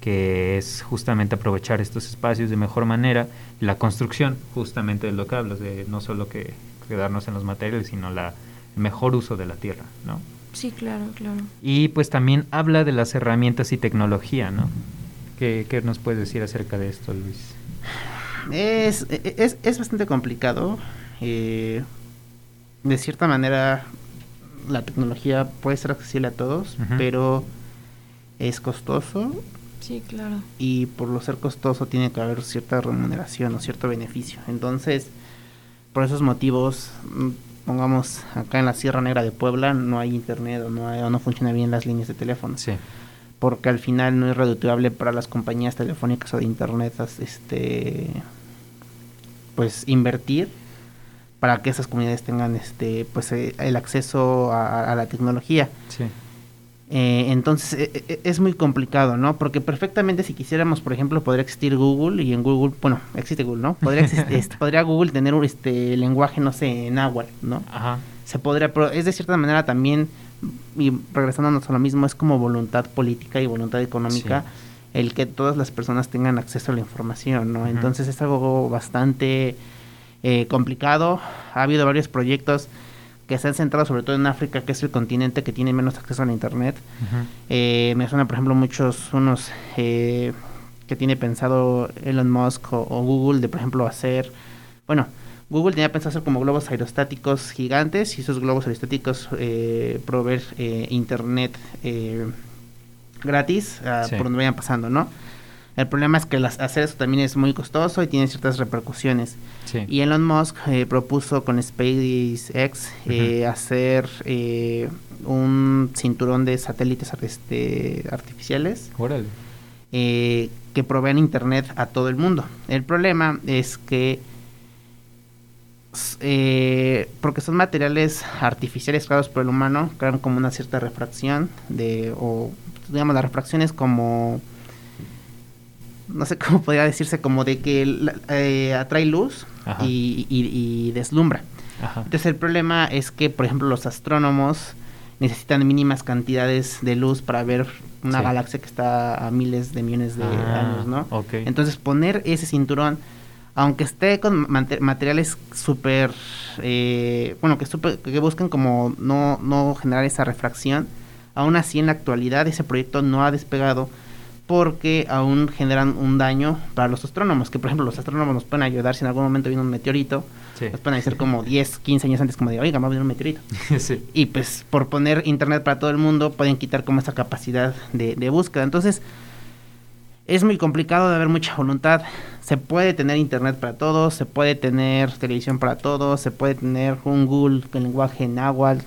Que es justamente aprovechar estos espacios de mejor manera la construcción, justamente de lo que hablas, de no solo que quedarnos en los materiales, sino la el mejor uso de la tierra, ¿no? Sí, claro, claro. Y pues también habla de las herramientas y tecnología, ¿no? ¿Qué, qué nos puedes decir acerca de esto, Luis? Es, e, es, es bastante complicado. eh, de cierta manera, la tecnología puede ser accesible a todos, pero es costoso Sí, claro. y por lo ser costoso tiene que haber cierta remuneración o cierto beneficio. Entonces, por esos motivos, pongamos acá en la Sierra Negra de Puebla no hay internet o no, hay- o no funcionan bien las líneas de teléfono. Sí. porque al final no es redituable para las compañías telefónicas o de internet este pues invertir para que esas comunidades tengan este pues eh, el acceso a, a la tecnología Sí. Eh, entonces e- e- es muy complicado no porque perfectamente si quisiéramos por ejemplo podría existir Google y en Google bueno existe Google no podría exist- este, podría Google tener un este lenguaje no sé en náhuatl no Ajá. se podría, pero es de cierta manera también, y regresándonos a lo mismo, es como voluntad política y voluntad económica Sí. el que todas las personas tengan acceso a la información, ¿no? Entonces es algo bastante eh, complicado. Ha habido varios proyectos que se han centrado sobre todo en África, que es el continente que tiene menos acceso a la Internet. Eh, me suena, por ejemplo, muchos, unos eh, que tiene pensado Elon Musk o, o Google de, por ejemplo, hacer, bueno, Google tenía pensado hacer como globos aerostáticos gigantes y esos globos aerostáticos eh, proveer eh, Internet eh, gratis ah, Sí. por donde vayan pasando, ¿no? El problema es que las- hacer eso también es muy costoso y tiene ciertas repercusiones. Sí. Y Elon Musk eh, propuso con SpaceX eh, hacer eh, un cinturón de satélites este, artificiales Órale. que provean internet a todo el mundo. El problema es que eh, porque son materiales artificiales creados por el humano, crean como una cierta refracción de, o digamos la refracción es como, no sé cómo podría decirse, como de que eh, atrae luz y, y, deslumbra. Entonces el problema es que, por ejemplo, los astrónomos necesitan mínimas cantidades de luz para ver una galaxia que está a miles de millones de ah, años, ¿no? Entonces poner ese cinturón, aunque esté con materiales súper, eh, bueno, que, super, que busquen como no, no generar esa refracción, aún así en la actualidad ese proyecto no ha despegado porque aún generan un daño para los astrónomos, que por ejemplo los astrónomos nos pueden ayudar si en algún momento viene un meteorito, nos pueden decir como 10, 15 años antes como de, oiga, va a venir un meteorito. Y pues por poner internet para todo el mundo pueden quitar como esa capacidad de, de búsqueda. Entonces es muy complicado de haber mucha voluntad. Se puede tener internet para todos, se puede tener televisión para todos, se puede tener un Google con lenguaje náhuatl,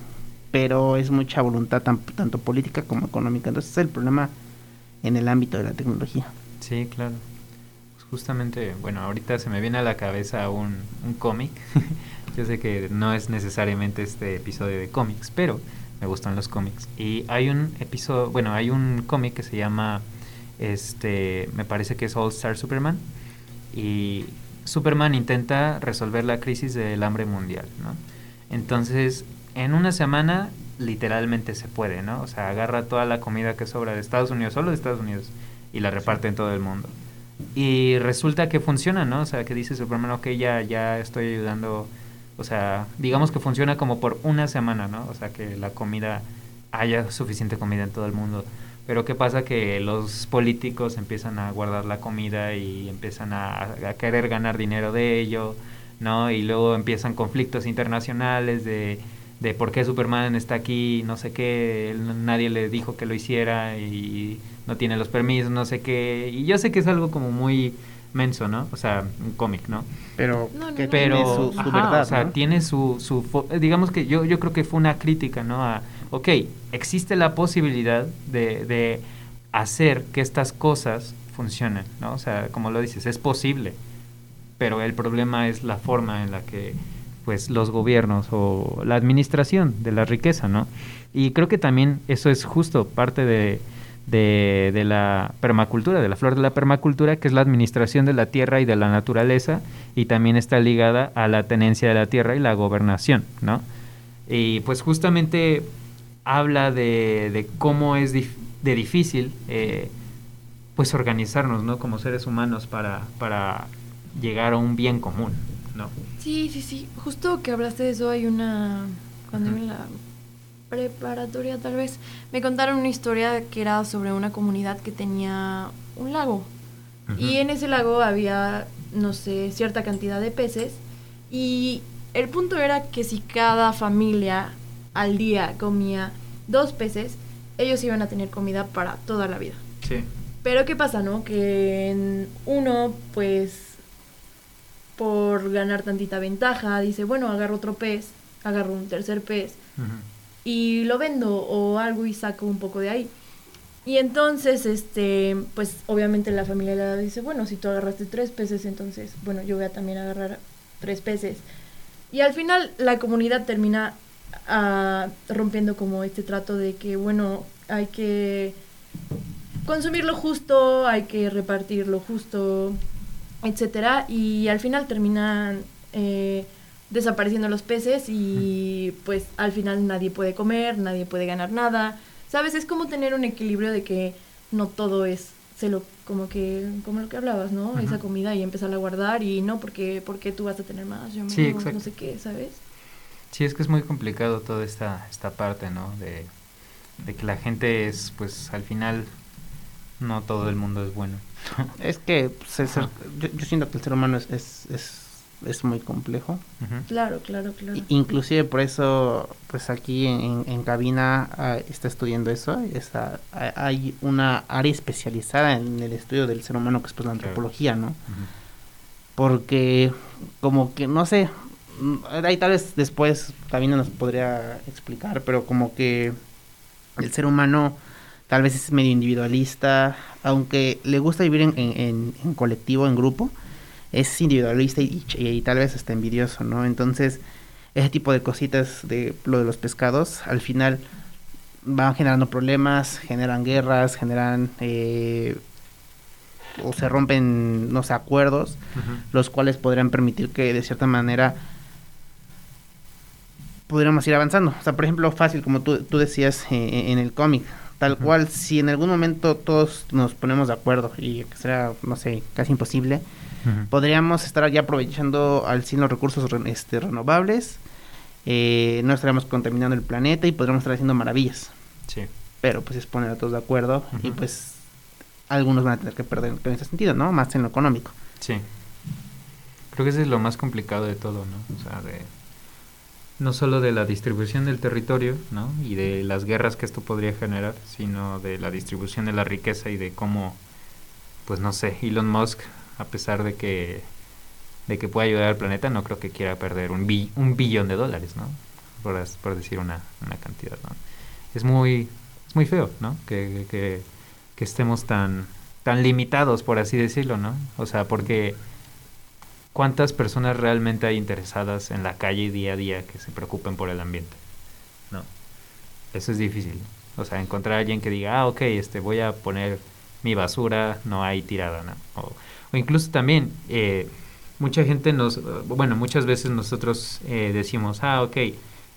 pero es mucha voluntad tanto política como económica. Entonces es el problema en el ámbito de la tecnología. Sí, claro. Pues justamente, bueno, ahorita se me viene a la cabeza un, un cómic. Yo sé que no es necesariamente este episodio de cómics, pero me gustan los cómics. Y hay un episodio, bueno, hay un cómic que se llama, este, me parece que es All Star Superman. Y Superman intenta resolver la crisis del hambre mundial, ¿no? Entonces, en una semana literalmente se puede, ¿no? O sea, agarra toda la comida que sobra de Estados Unidos, solo de Estados Unidos, y la reparte en todo el mundo. Y resulta que funciona, ¿no? O sea, que dice Superman, ok, ya, ya estoy ayudando, o sea, digamos que funciona como por una semana, ¿no? O sea, que la comida, haya suficiente comida en todo el mundo. Pero ¿qué pasa? Que los políticos empiezan a guardar la comida y empiezan a, a querer ganar dinero de ello, ¿no? Y luego empiezan conflictos internacionales de de por qué Superman está aquí, no sé qué, nadie le dijo que lo hiciera y no tiene los permisos, no sé qué. Y yo sé que es algo como muy menso, ¿no? O sea, un cómic, ¿no? Pero, que pero su, verdad, o sea, tiene su, su, digamos que yo, yo creo que fue una crítica, ¿no? A, ok, existe la posibilidad de, de hacer que estas cosas funcionen, ¿no? O sea, como lo dices, es posible, pero el problema es la forma en la que pues los gobiernos o la administración de la riqueza, ¿no? Y creo que también eso es justo parte de, de, la permacultura, de la flor de la permacultura, que es la administración de la tierra y de la naturaleza, y también está ligada a la tenencia de la tierra y la gobernación, ¿no? Y pues justamente habla de, cómo es de difícil eh, pues organizarnos, ¿no? Como seres humanos para, para llegar a un bien común, ¿no? Sí, sí, sí. Justo que hablaste de eso, hay una. Cuando en la preparatoria, tal vez, me contaron una historia que era sobre una comunidad que tenía un lago. Y en ese lago había, no sé, cierta cantidad de peces. Y el punto era que si cada familia al día comía dos peces, ellos iban a tener comida para toda la vida. Sí. Pero ¿qué pasa, no? Que en uno, pues por ganar tantita ventaja, dice, bueno, agarro otro pez, agarro un tercer pez y lo vendo o algo y saco un poco de ahí. Y entonces, este, pues obviamente la familia le dice, bueno, si tú agarraste tres peces, entonces, bueno, yo voy a también agarrar tres peces. Y al final la comunidad termina ah, rompiendo como este trato de que, bueno, hay que consumir lo justo, hay que repartir lo justo, etcétera, y al final terminan eh, desapareciendo los peces y pues al final nadie puede comer, nadie puede ganar nada. ¿Sabes? Es como tener un equilibrio de que no todo es se lo como que como lo que hablabas, ¿no? Esa comida y empezar a guardar y no porque porque tú vas a tener más, yo sí, no sé qué, ¿sabes? Sí, es que es muy complicado toda esta esta parte, ¿no? De, de que la gente es pues al final no todo el mundo es bueno. es que pues, yo, siento que el ser humano es, es, es, muy complejo. Claro, claro, claro. Inclusive por eso, pues aquí en, en cabina ah, está estudiando eso. Está, hay una área especializada en el estudio del ser humano que es pues la antropología, ¿no? Porque como que, no sé, mm, ahí tal vez después cabina nos podría explicar, pero como que el ser humano tal vez es medio individualista, aunque le gusta vivir en, en, colectivo, en grupo, es individualista y, y, tal vez está envidioso, ¿no? Entonces, ese tipo de cositas de lo de los pescados, al final van generando problemas, generan guerras, generan eh, o se rompen, no sé, acuerdos, los cuales podrían permitir que de cierta manera pudiéramos ir avanzando. O sea, por ejemplo, fácil, como tú, tú decías eh, en el cómic, tal cual, si en algún momento todos nos ponemos de acuerdo y que será, no sé, casi imposible, podríamos estar ya aprovechando al 100 los recursos este, renovables, eh, no estaríamos contaminando el planeta y podríamos estar haciendo maravillas. Sí. Pero pues es poner a todos de acuerdo y pues algunos van a tener que perder en ese sentido, ¿no? Más en lo económico. Sí. Creo que ese es lo más complicado de todo, ¿no? O sea, de no solo de la distribución del territorio, ¿no? Y de las guerras que esto podría generar, sino de la distribución de la riqueza y de cómo, pues no sé, Elon Musk, a pesar de que de que pueda ayudar al planeta, no creo que quiera perder un, un billón de dólares, ¿no? Por, por decir una, una cantidad, ¿no? Es muy, es muy feo, ¿no? Que, que, que estemos tan, tan limitados, por así decirlo, ¿no? O sea, porque ¿cuántas personas realmente hay interesadas en la calle día a día que se preocupen por el ambiente? No, eso es difícil. O sea, encontrar a alguien que diga, ah, ok, este, voy a poner mi basura, no hay tirada, ¿no? O, incluso también, eh, mucha gente nos, bueno, muchas veces nosotros eh, decimos, ah, ok,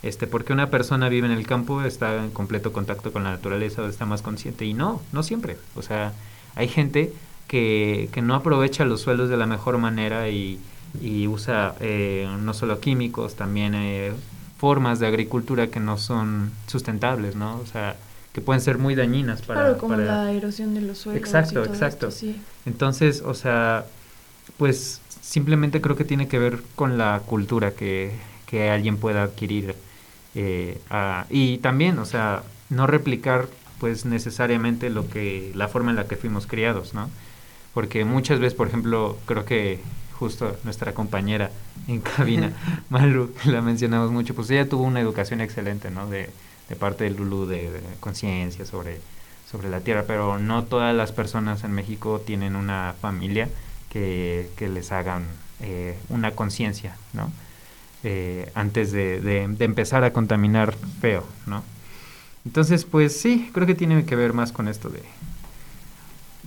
este, porque una persona vive en el campo, está en completo contacto con la naturaleza o está más consciente. Y no, no siempre. O sea, hay gente que, que no aprovecha los suelos de la mejor manera y, y usa eh, no solo químicos, también eh, formas de agricultura que no son sustentables, ¿no? O sea, que pueden ser muy dañinas para... Claro, como la erosión de los suelos. Exacto, exacto. sí. Entonces, o sea, pues simplemente creo que tiene que ver con la cultura que, que alguien pueda adquirir. Eh, y también, o sea, no replicar pues necesariamente lo que la forma en la que fuimos criados, ¿no? Porque muchas veces, por ejemplo, creo que justo nuestra compañera en cabina, Malu, la mencionamos mucho, pues ella tuvo una educación excelente, ¿no? De, de parte del Lulu, de, conciencia sobre, sobre la tierra, pero no todas las personas en México tienen una familia que, que les hagan eh, una conciencia, ¿no? Eh, antes de, de, de, empezar a contaminar feo, ¿no? Entonces, pues sí, creo que tiene que ver más con esto de,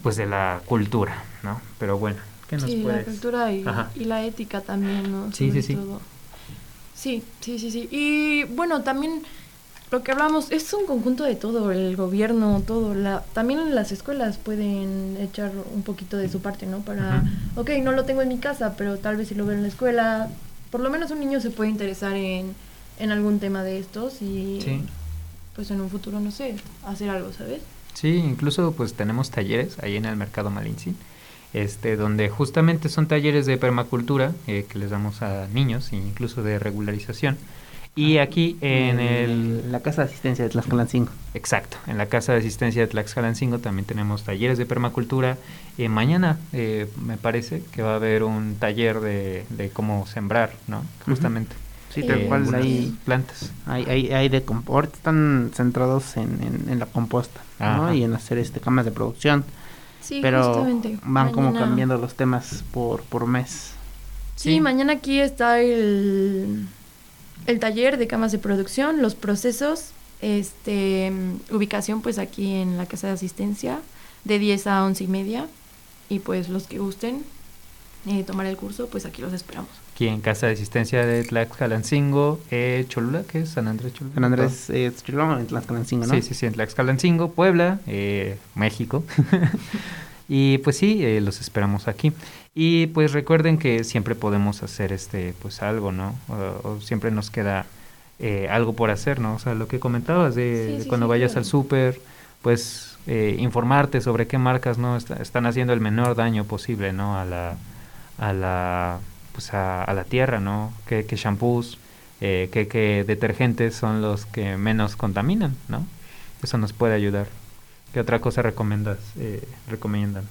pues de la cultura, ¿no? Pero bueno, ¿qué nos sí, la cultura y, y, la ética también, ¿no? Sí, sí, sí. Sí, sí, sí, sí. Y bueno, también lo que hablamos es un conjunto de todo, el gobierno, todo. La, también las escuelas pueden echar un poquito de su parte, ¿no? Para, ok, no lo tengo en mi casa, pero tal vez si lo veo en la escuela, por lo menos un niño se puede interesar en, en algún tema de estos y pues en un futuro, no sé, hacer algo, ¿sabes? Sí, incluso pues tenemos talleres ahí en el mercado Malintzin, este, donde justamente son talleres de permacultura eh, que les damos a niños e incluso de regularización y aquí en el... La Casa de Asistencia de Tlaxcalancingo. Exacto, en la Casa de Asistencia de Tlaxcalancingo también tenemos talleres de permacultura. Eh, mañana eh, me parece que va a haber un taller de, de cómo sembrar, ¿no? Justamente. Sí, tal eh, cual hay plantas. Hay, hay, hay de compost, están centrados en, en, la composta, ¿no? Y en hacer este camas de producción. Sí, pero van como cambiando los temas por, por mes. sí, mañana aquí está el el taller de camas de producción, los procesos, este, ubicación pues aquí en la casa de asistencia de 10 a 11 y media y pues los que gusten eh, tomar el curso pues aquí los esperamos. Aquí en casa de asistencia de Tlaxcalancingo, eh, Cholula, ¿qué es? San Andrés Cholula. San Andrés eh, Cholula en Tlaxcalancingo, ¿no? Sí, sí, sí, en Tlaxcalancingo, Puebla, eh, México. y pues sí, eh, los esperamos aquí. Y pues recuerden que siempre podemos hacer este pues algo, ¿no? O, siempre nos queda eh, algo por hacer, ¿no? O sea, lo que comentabas de, cuando vayas al súper, pues eh, informarte sobre qué marcas no están haciendo el menor daño posible, ¿no? A la a la pues a, la tierra, ¿no? ¿Qué, qué shampoos, eh, qué, qué detergentes son los que menos contaminan, ¿no? Eso nos puede ayudar. ¿Qué otra cosa recomiendas, eh, recomiendan?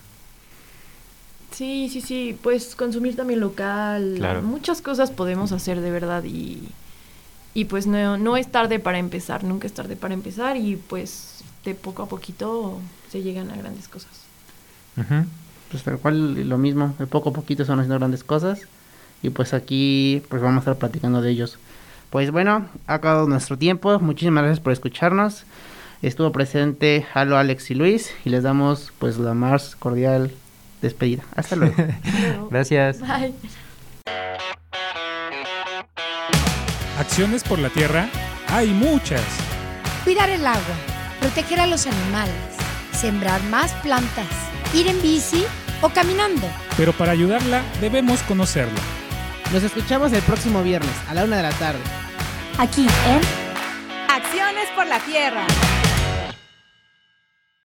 Sí, sí, sí, pues consumir también local, muchas cosas podemos hacer de verdad y, y pues no, no es tarde para empezar, nunca es tarde para empezar y pues de poco a poquito se llegan a grandes cosas. Pues tal cual lo mismo, de poco a poquito están haciendo grandes cosas y pues aquí pues vamos a estar platicando de ellos. Pues bueno, ha acabado nuestro tiempo, muchísimas gracias por escucharnos. Estuvo presente Halo, Alex y Luis y les damos pues la más cordial despedida. Hasta luego. Gracias. Bye. Acciones por la tierra hay muchas. Cuidar el agua, proteger a los animales, sembrar más plantas, ir en bici o caminando. Pero para ayudarla debemos conocerla. Nos escuchamos el próximo viernes a la una de la tarde. Aquí en Acciones por la tierra.